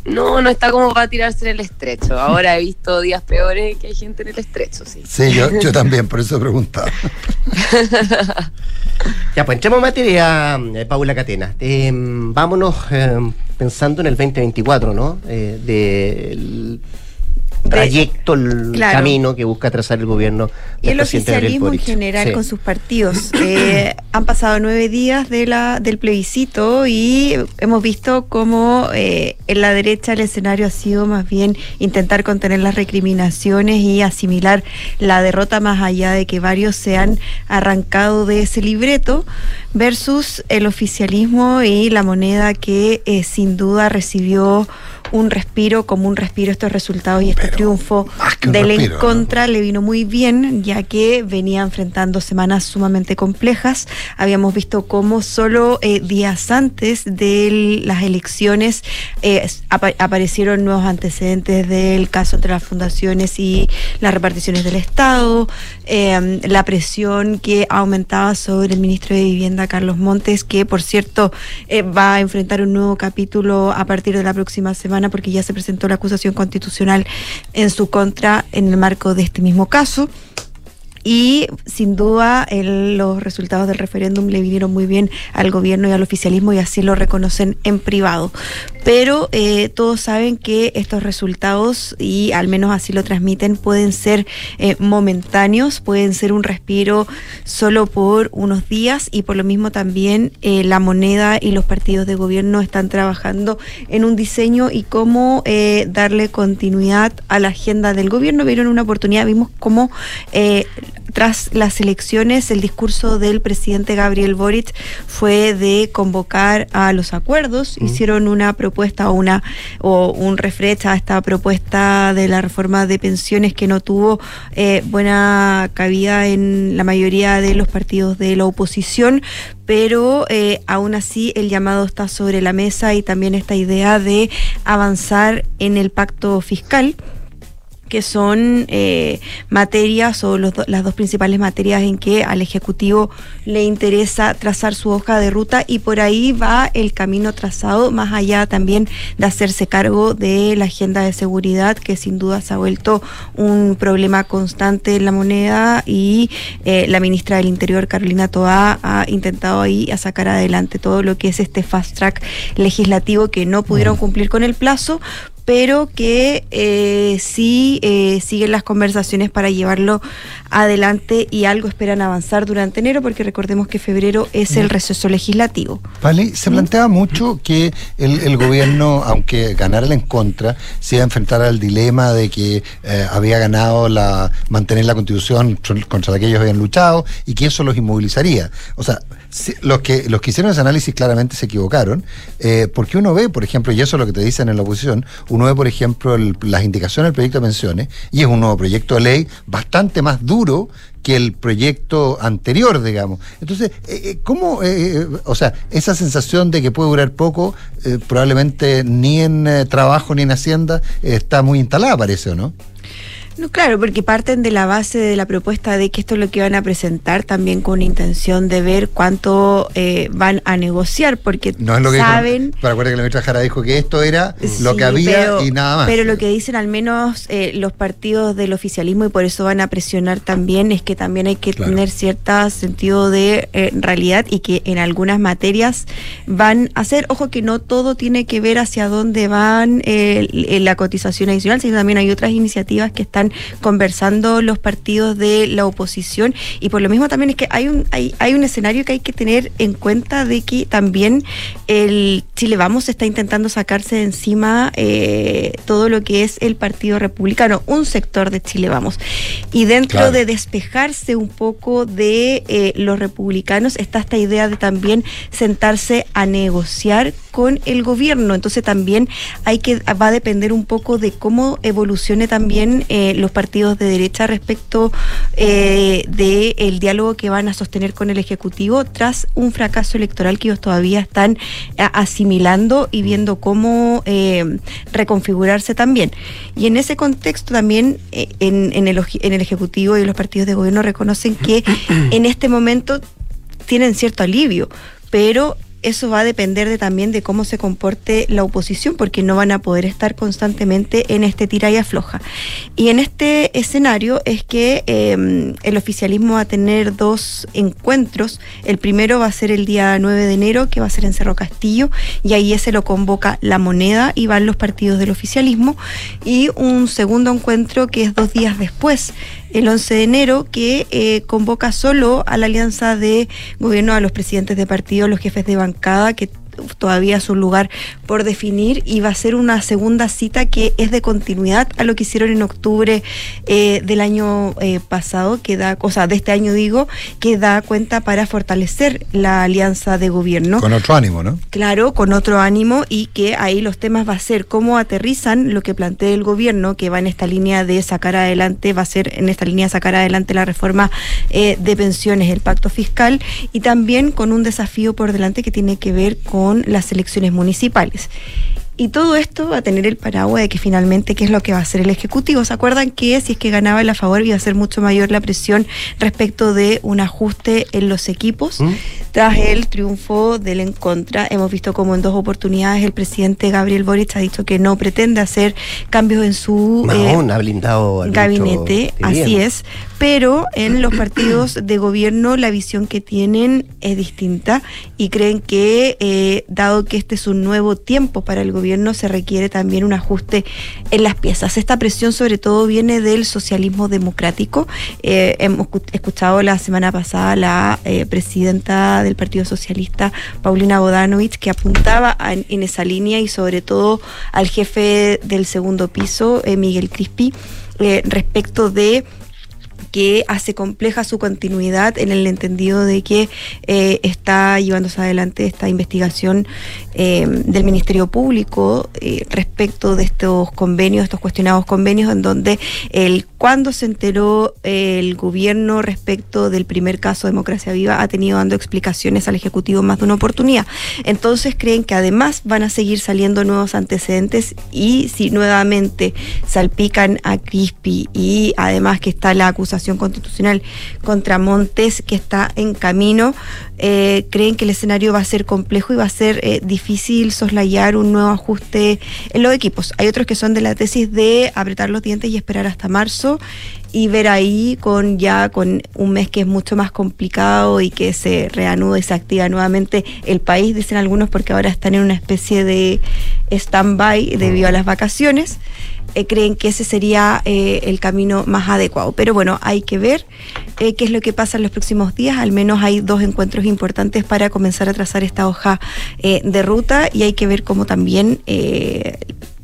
S17: No, no está como para tirarse en el estrecho. Ahora he visto días peores que hay gente en el estrecho, sí.
S16: Sí, yo, yo también, por eso preguntaba. [LAUGHS]
S2: Ya, pues entremos en materia, eh, Paula Catena. Eh, vámonos eh, pensando en el 2024, ¿no? Eh, del trayecto, el
S17: claro.
S2: camino que busca trazar el gobierno
S18: Y el oficialismo en general
S2: Sí.
S18: con sus partidos. Eh, han pasado nueve días de la, del plebiscito y hemos visto cómo eh, en la derecha el escenario ha sido más bien intentar contener las recriminaciones y asimilar la derrota más allá de que varios se han arrancado de ese libreto versus el oficialismo y la moneda que eh, sin duda recibió un respiro como un respiro estos resultados y este triunfo del en
S16: respiro, ¿no?
S18: contra le vino muy bien, ya que venía enfrentando semanas sumamente complejas. Habíamos visto cómo solo eh, días antes de las elecciones eh, apa- aparecieron nuevos antecedentes del caso entre las fundaciones y las reparticiones del Estado, eh, la presión que aumentaba sobre el ministro de Vivienda, Carlos Montes, que por cierto eh, va a enfrentar un nuevo capítulo a partir de la próxima semana porque ya se presentó la acusación constitucional en su contra en el marco de este mismo caso. Y sin duda el- los resultados del referéndum le vinieron muy bien al gobierno y al oficialismo y así lo reconocen en privado. Pero eh, todos saben que estos resultados, y al menos así lo transmiten, pueden ser eh, momentáneos, pueden ser un respiro solo por unos días y por lo mismo también eh, la moneda y los partidos de gobierno están trabajando en un diseño y cómo eh, darle continuidad a la agenda del gobierno. Vieron una oportunidad, vimos cómo tras las elecciones, el discurso del presidente Gabriel Boric fue de convocar a los acuerdos. Hicieron una propuesta o una o un refresh a esta propuesta de la reforma de pensiones que no tuvo eh, buena cabida en la mayoría de los partidos de la oposición, pero eh, aún así el llamado está sobre la mesa y también esta idea de avanzar en el pacto fiscal que son eh, materias o los do- las dos principales materias en que al Ejecutivo le interesa trazar su hoja de ruta y por ahí va el camino trazado, más allá también de hacerse cargo de la agenda de seguridad, que sin duda se ha vuelto un problema constante en la moneda y eh, la ministra del Interior, Carolina Toá, ha intentado ahí a sacar adelante todo lo que es este fast track legislativo que no pudieron cumplir con el plazo, pero que eh, sí eh, siguen las conversaciones para llevarlo adelante y algo esperan avanzar durante enero, porque recordemos que febrero es el receso legislativo.
S16: Vale, se planteaba mucho que el, el gobierno, aunque ganara en contra, se iba a enfrentar al dilema de que eh, había ganado la mantener la constitución tr- contra la que ellos habían luchado y que eso los inmovilizaría. O sea, si- los que los que hicieron ese análisis claramente se equivocaron, eh, porque uno ve, por ejemplo, y eso es lo que te dicen en la oposición, uno ve, por ejemplo, el- las indicaciones del proyecto de pensiones y es un nuevo proyecto de ley bastante más duro que el proyecto anterior, digamos. Entonces, eh, eh, ¿cómo, eh, o sea, esa sensación de que puede durar poco, probablemente ni en trabajo ni en hacienda, está muy instalada, parece, ¿o no?
S18: No, claro, porque parten de la base de la propuesta de que esto es lo que van a presentar también con intención de ver cuánto eh, van a negociar, porque
S16: No es lo que
S18: saben...
S16: dijo, pero que la ministra Jara dijo que esto era lo que había
S18: pero-
S16: y nada más.
S18: Pero lo que dicen al menos eh, los partidos del oficialismo y por eso van a presionar también es que también hay que tener cierto sentido de eh, realidad y que en algunas materias van a hacer, ojo que no todo tiene que ver hacia dónde van eh, la cotización adicional, sino también hay otras iniciativas que están conversando los partidos de la oposición y por lo mismo también es que hay un hay, hay un escenario que hay que tener en cuenta de que también el Chile Vamos está intentando sacarse de encima eh, todo lo que es el Partido Republicano, un sector de Chile Vamos. Y dentro
S19: Claro.
S18: de despejarse un poco de eh, los republicanos está esta idea de también sentarse a negociar con el gobierno. Entonces también hay que va a depender un poco de cómo evolucione también eh, los partidos de derecha respecto eh, de el diálogo que van a sostener con el ejecutivo tras un fracaso electoral que ellos todavía están a- asimilando y viendo cómo eh, reconfigurarse también. Y en ese contexto también eh, en, en el, en el ejecutivo y los partidos de gobierno reconocen que [CLEARS THROAT] en este momento tienen cierto alivio, pero eso va a depender de, también de cómo se comporte la oposición, porque no van a poder estar constantemente en este tira y afloja. Y en este escenario es que eh, el oficialismo va a tener dos encuentros. El primero va a ser el día 9 de enero, que va a ser en Cerro Castillo, y ahí ese lo convoca la moneda y van los partidos del oficialismo. Y un segundo encuentro que es dos días después, el 11 de enero, que eh, convoca solo a la alianza de gobierno, a los presidentes de partido, los jefes de bancada, que todavía es un lugar por definir y va a ser una segunda cita que es de continuidad a lo que hicieron en octubre eh, del año eh, pasado, que da, o sea, de este año digo, que da cuenta para fortalecer la alianza de gobierno.
S16: Con otro ánimo, ¿no?
S18: Claro, con otro ánimo y que ahí los temas va a ser cómo aterrizan lo que plantea el gobierno, que va en esta línea de sacar adelante, va a ser en esta línea de sacar adelante la reforma eh, de pensiones, el pacto fiscal, y también con un desafío por delante que tiene que ver con las elecciones municipales. Y todo esto va a tener el paraguas de que finalmente qué es lo que va a hacer el Ejecutivo. ¿Se acuerdan que si es que ganaba el a favor iba a ser mucho mayor la presión respecto de un ajuste en los equipos? Tras el triunfo del en contra, hemos visto como en dos oportunidades el presidente Gabriel Boric ha dicho que no pretende hacer cambios en su eh,
S2: ha blindado
S18: gabinete, así es, pero en los partidos de gobierno la visión que tienen es distinta y creen que eh, dado que este es un nuevo tiempo para el gobierno se requiere también un ajuste en las piezas. Esta presión sobre todo viene del socialismo democrático. Eh, hemos escu- escuchado la semana pasada la eh, presidenta del Partido Socialista, Paulina Bodanovich, que apuntaba a- en esa línea y sobre todo al jefe del segundo piso, eh, Miguel Crispi, respecto de que hace compleja su continuidad en el entendido de que eh, está llevándose adelante esta investigación eh, del Ministerio Público eh, respecto de estos convenios, estos cuestionados convenios, en donde el cuando se enteró el gobierno respecto del primer caso Democracia Viva ha tenido dando explicaciones al Ejecutivo más de una oportunidad. Entonces creen que además van a seguir saliendo nuevos antecedentes y si nuevamente salpican a Crispi y además que está la acusación constitucional contra Montes que está en camino, eh, creen que el escenario va a ser complejo y va a ser eh, difícil soslayar un nuevo ajuste en los equipos. Hay otros que son de la tesis de apretar los dientes y esperar hasta marzo y ver ahí con ya con un mes que es mucho más complicado y que se reanuda y se activa nuevamente el país, dicen algunos, porque ahora están en una especie de stand-by debido a las vacaciones. Eh, creen que ese sería eh, el camino más adecuado. Pero bueno, hay que ver eh, qué es lo que pasa en los próximos días. Al menos hay dos encuentros importantes para comenzar a trazar esta hoja de ruta y hay que ver cómo también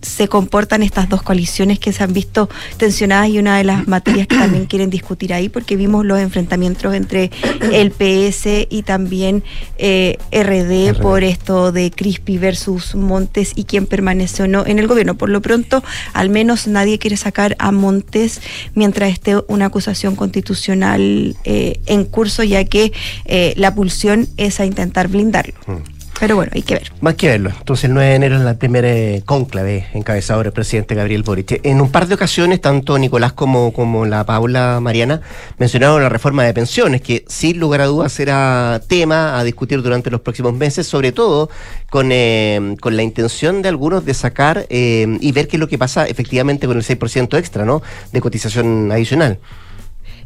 S18: se comportan estas dos coaliciones que se han visto tensionadas y una de las materias que también [COUGHS] quieren discutir ahí, porque vimos los enfrentamientos entre el PS y también eh, RD, por esto de Crispi versus Montes y quién permanece o no en el gobierno. Por lo pronto, al menos nadie quiere sacar a Montes mientras esté una acusación constitucional eh, en curso, ya que eh, la pulsión es a intentar blindarlo. Mm. Pero bueno, hay que ver.
S2: Más que verlo. Entonces, el 9 de enero es la primera eh, cónclave encabezado por el presidente Gabriel Boric. En un par de ocasiones, tanto Nicolás como, como la Paula Mariana mencionaron la reforma de pensiones, que sin lugar a dudas será tema a discutir durante los próximos meses, sobre todo con, eh, con la intención de algunos de sacar eh, y ver qué es lo que pasa efectivamente con el 6% extra, ¿no? De cotización adicional.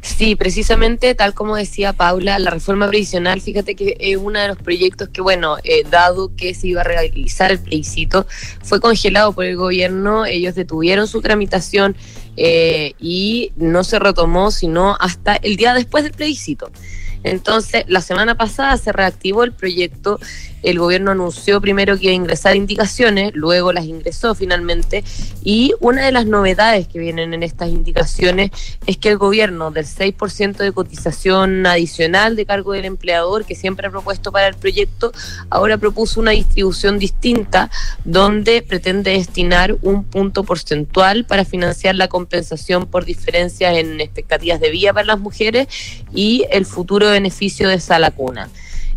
S17: Sí, precisamente tal como decía Paula, la reforma previsional, fíjate que es uno de los proyectos que, bueno, eh, dado que se iba a realizar el plebiscito, fue congelado por el gobierno, ellos detuvieron su tramitación eh, y no se retomó sino hasta el día después del plebiscito. Entonces, la semana pasada se reactivó el proyecto el gobierno anunció primero que iba a ingresar indicaciones, luego las ingresó finalmente, y una de las novedades que vienen en estas indicaciones es que el gobierno del 6% de cotización adicional de cargo del empleador que siempre ha propuesto para el proyecto, ahora propuso una distribución distinta donde pretende destinar un punto porcentual para financiar la compensación por diferencias en expectativas de vida para las mujeres y el futuro beneficio de esa lacuna.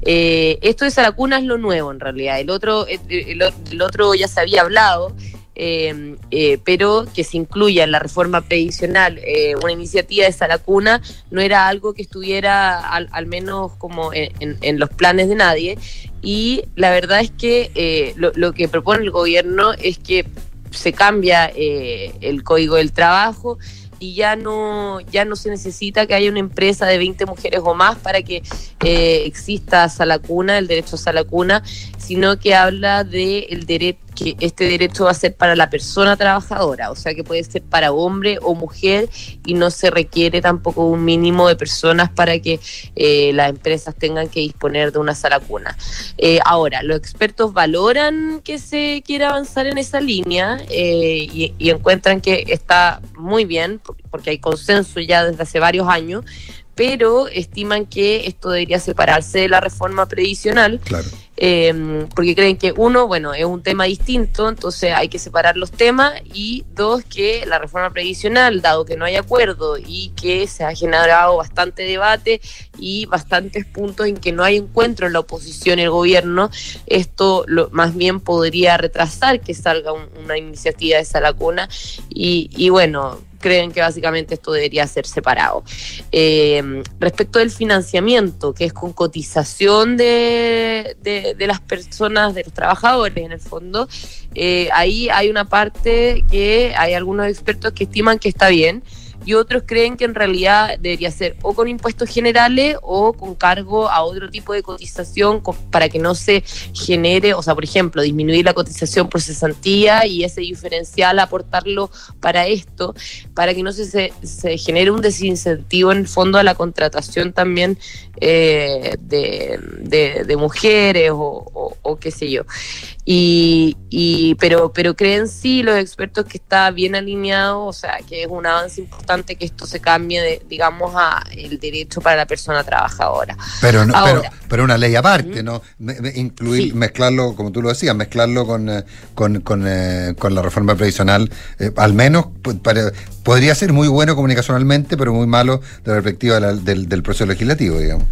S17: Eh, esto de Saracuna es lo nuevo en realidad. El otro, eh, el, otro ya se había hablado, eh, pero que se incluya en la reforma previsional una iniciativa de Saracuna no era algo que estuviera al, menos como en, los planes de nadie. Y la verdad es que lo, lo, que propone el gobierno es que se cambia el código del trabajo y ya no, ya no se necesita que haya una empresa de 20 mujeres o más para que eh, exista salacuna, el derecho a salacuna, sino que habla de el derecho que este derecho va a ser para la persona trabajadora, o sea que puede ser para hombre o mujer y no se requiere tampoco un mínimo de personas para que eh, las empresas tengan que disponer de una sala cuna. Eh, ahora, los expertos valoran que se quiera avanzar en esa línea eh, y, y encuentran que está muy bien, porque hay consenso ya desde hace varios años, pero estiman que esto debería separarse de la reforma previsional, em, porque creen que uno, bueno, es un tema distinto, entonces hay que separar los temas, y dos, que la reforma previsional, dado que no hay acuerdo y que se ha generado bastante debate y bastantes puntos en que no hay encuentro en la oposición y el gobierno, esto lo, más bien podría retrasar que salga una iniciativa de esa lacuna, y, y bueno, creen que básicamente esto debería ser separado. Eh, respecto del financiamiento, que es con cotización de, de, las personas, de los trabajadores en el fondo, eh, ahí hay una parte que hay algunos expertos que estiman que está bien y otros creen que en realidad debería ser o con impuestos generales o con cargo a otro tipo de cotización para que no se genere, o sea, por ejemplo, disminuir la cotización por cesantía y ese diferencial aportarlo para esto, para que no se, se, genere un desincentivo en el fondo a la contratación también eh, de, mujeres o, qué sé yo. Y, y pero, pero creen sí los expertos que está bien alineado, o sea, que es un avance importante que esto se cambie, de, digamos, a el derecho para la persona trabajadora.
S16: Pero, no,
S17: Ahora,
S16: pero, pero una ley aparte, ¿no? Incluir, mezclarlo, como tú lo decías, mezclarlo con, eh, con, con, eh, con la reforma previsional, eh, al menos para- podría ser muy bueno comunicacionalmente, pero muy malo de la perspectiva de la- del, del proceso legislativo, digamos.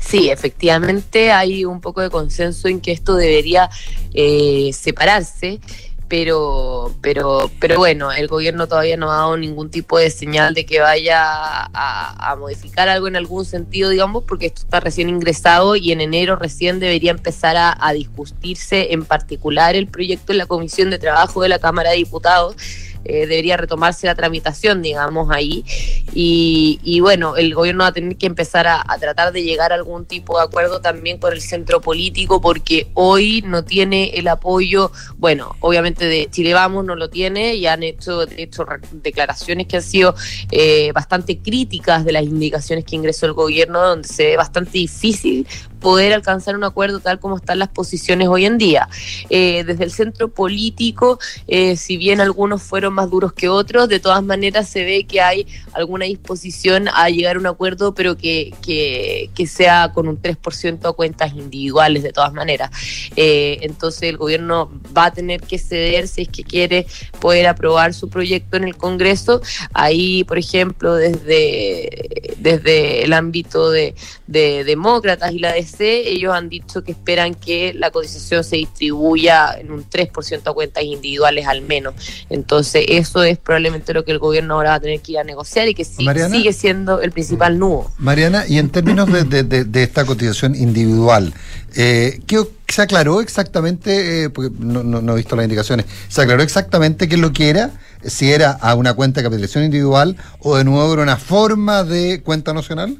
S17: Sí, efectivamente hay un poco de consenso en que esto debería eh, separarse, pero, pero, pero bueno, el gobierno todavía no ha dado ningún tipo de señal de que vaya a, modificar algo en algún sentido, digamos, porque esto está recién ingresado y en enero recién debería empezar a, a discutirse en particular el proyecto en la Comisión de Trabajo de la Cámara de Diputados. Eh, debería retomarse la tramitación, digamos, ahí. Y, y bueno, el gobierno va a tener que empezar a, tratar de llegar a algún tipo de acuerdo también con el centro político, porque hoy no tiene el apoyo, bueno, obviamente de Chile Vamos no lo tiene y han hecho, hecho declaraciones que han sido eh, bastante críticas de las indicaciones que ingresó el gobierno, donde se ve bastante difícil poder alcanzar un acuerdo tal como están las posiciones hoy en día. Eh, desde el centro político, eh, si bien algunos fueron más duros que otros, de todas maneras se ve que hay alguna disposición a llegar a un acuerdo, pero que, que, que sea con un 3% a cuentas individuales, de todas maneras. Eh, entonces el gobierno va a tener que ceder si es que quiere poder aprobar su proyecto en el Congreso. Ahí, por ejemplo, desde, desde el ámbito de, de demócratas y la DC, ellos han dicho que esperan que la cotización se distribuya en un 3% a cuentas individuales al menos. Entonces, eso es probablemente lo que el gobierno ahora va a tener que ir a negociar y que sí-
S16: Mariana.
S17: sigue siendo el principal nudo.
S16: Mariana, y en términos de, de- de- de esta cotización individual, eh, ¿qué ¿se aclaró exactamente, eh, porque no, no- no he visto las indicaciones, ¿se aclaró exactamente qué es lo que era? Si era a una cuenta de capitalización individual o de nuevo era una forma de cuenta nacional?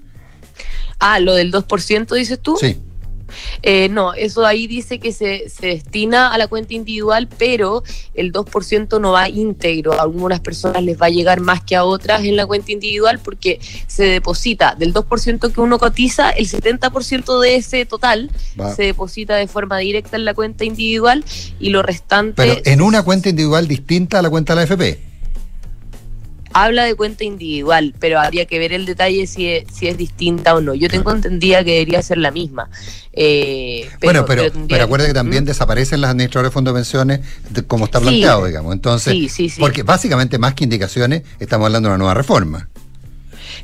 S17: Ah, lo del 2%, dices tú.
S16: Sí.
S17: Eh, no, eso ahí dice que se, se destina a la cuenta individual, pero el 2% no va íntegro. A algunas personas les va a llegar más que a otras en la cuenta individual porque se deposita del 2% que uno cotiza, el 70% de ese total
S16: Va.
S17: se deposita de forma directa en la cuenta individual y lo restante
S16: Pero en una cuenta individual distinta a la cuenta de la AFP.
S17: Habla de cuenta individual, pero habría que ver el detalle si es, si es distinta o no. Yo tengo entendida que debería ser la misma. Eh,
S16: bueno, pero, pero,
S17: tendría-
S16: acuérdate que también desaparecen las administradoras de fondos de pensiones de- como está
S17: Sí.
S16: planteado, digamos. Entonces,
S17: Sí, sí, sí.
S16: porque básicamente más que indicaciones, estamos hablando de una nueva reforma.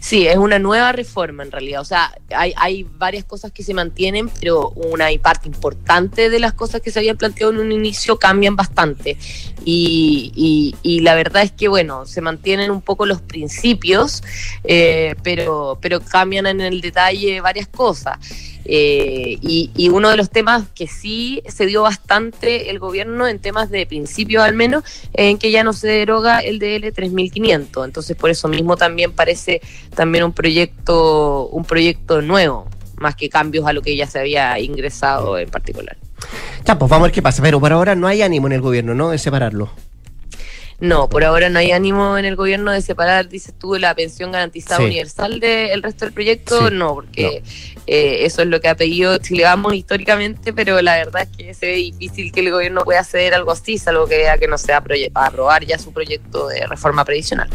S17: Sí, es una nueva reforma en realidad. O sea, hay, hay varias cosas que se mantienen, pero una y parte importante de las cosas que se habían planteado en un inicio cambian bastante. Y, y- la verdad es que, bueno, se mantienen un poco los principios, eh, pero, pero cambian en el detalle varias cosas. Eh, y, y uno de los temas que sí se dio bastante el gobierno en temas de principios al menos, en que ya no se deroga el DL 3500. Entonces por eso mismo también parece también un proyecto, un proyecto nuevo, más que cambios a lo que ya se había ingresado en particular.
S2: Ya, pues vamos a ver qué pasa. Pero por ahora no hay ánimo en el gobierno, ¿no? De separarlo.
S17: No, por ahora no hay ánimo en el gobierno de separar, dices tú, la pensión garantizada
S2: Sí.
S17: universal del resto del proyecto.
S2: Sí.
S17: No, porque eh, eso es lo que ha pedido Chile Vamos históricamente, pero la verdad es que se ve difícil que el gobierno pueda ceder algo así, salvo que vea que no se va a proye- a aprobar ya su proyecto de reforma previsional.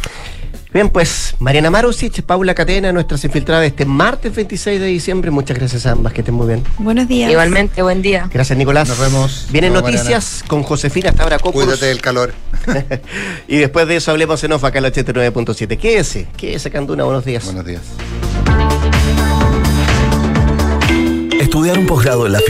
S2: Bien, pues Mariana Marusic, Paula Catena, nuestras infiltradas este martes 26 de diciembre. Muchas gracias a ambas, que estén muy bien.
S18: Buenos días.
S17: Igualmente, buen día.
S2: Gracias, Nicolás.
S16: Nos vemos.
S2: Vienen noticias con Josefina hasta ahora Copos.
S16: Cuídate del calor. [LAUGHS]
S2: y después de eso hablemos en off acá en el 89.7. Quédese, quédese, Canduna. Buenos días.
S16: Buenos días.
S12: Estudiar un posgrado en la FINI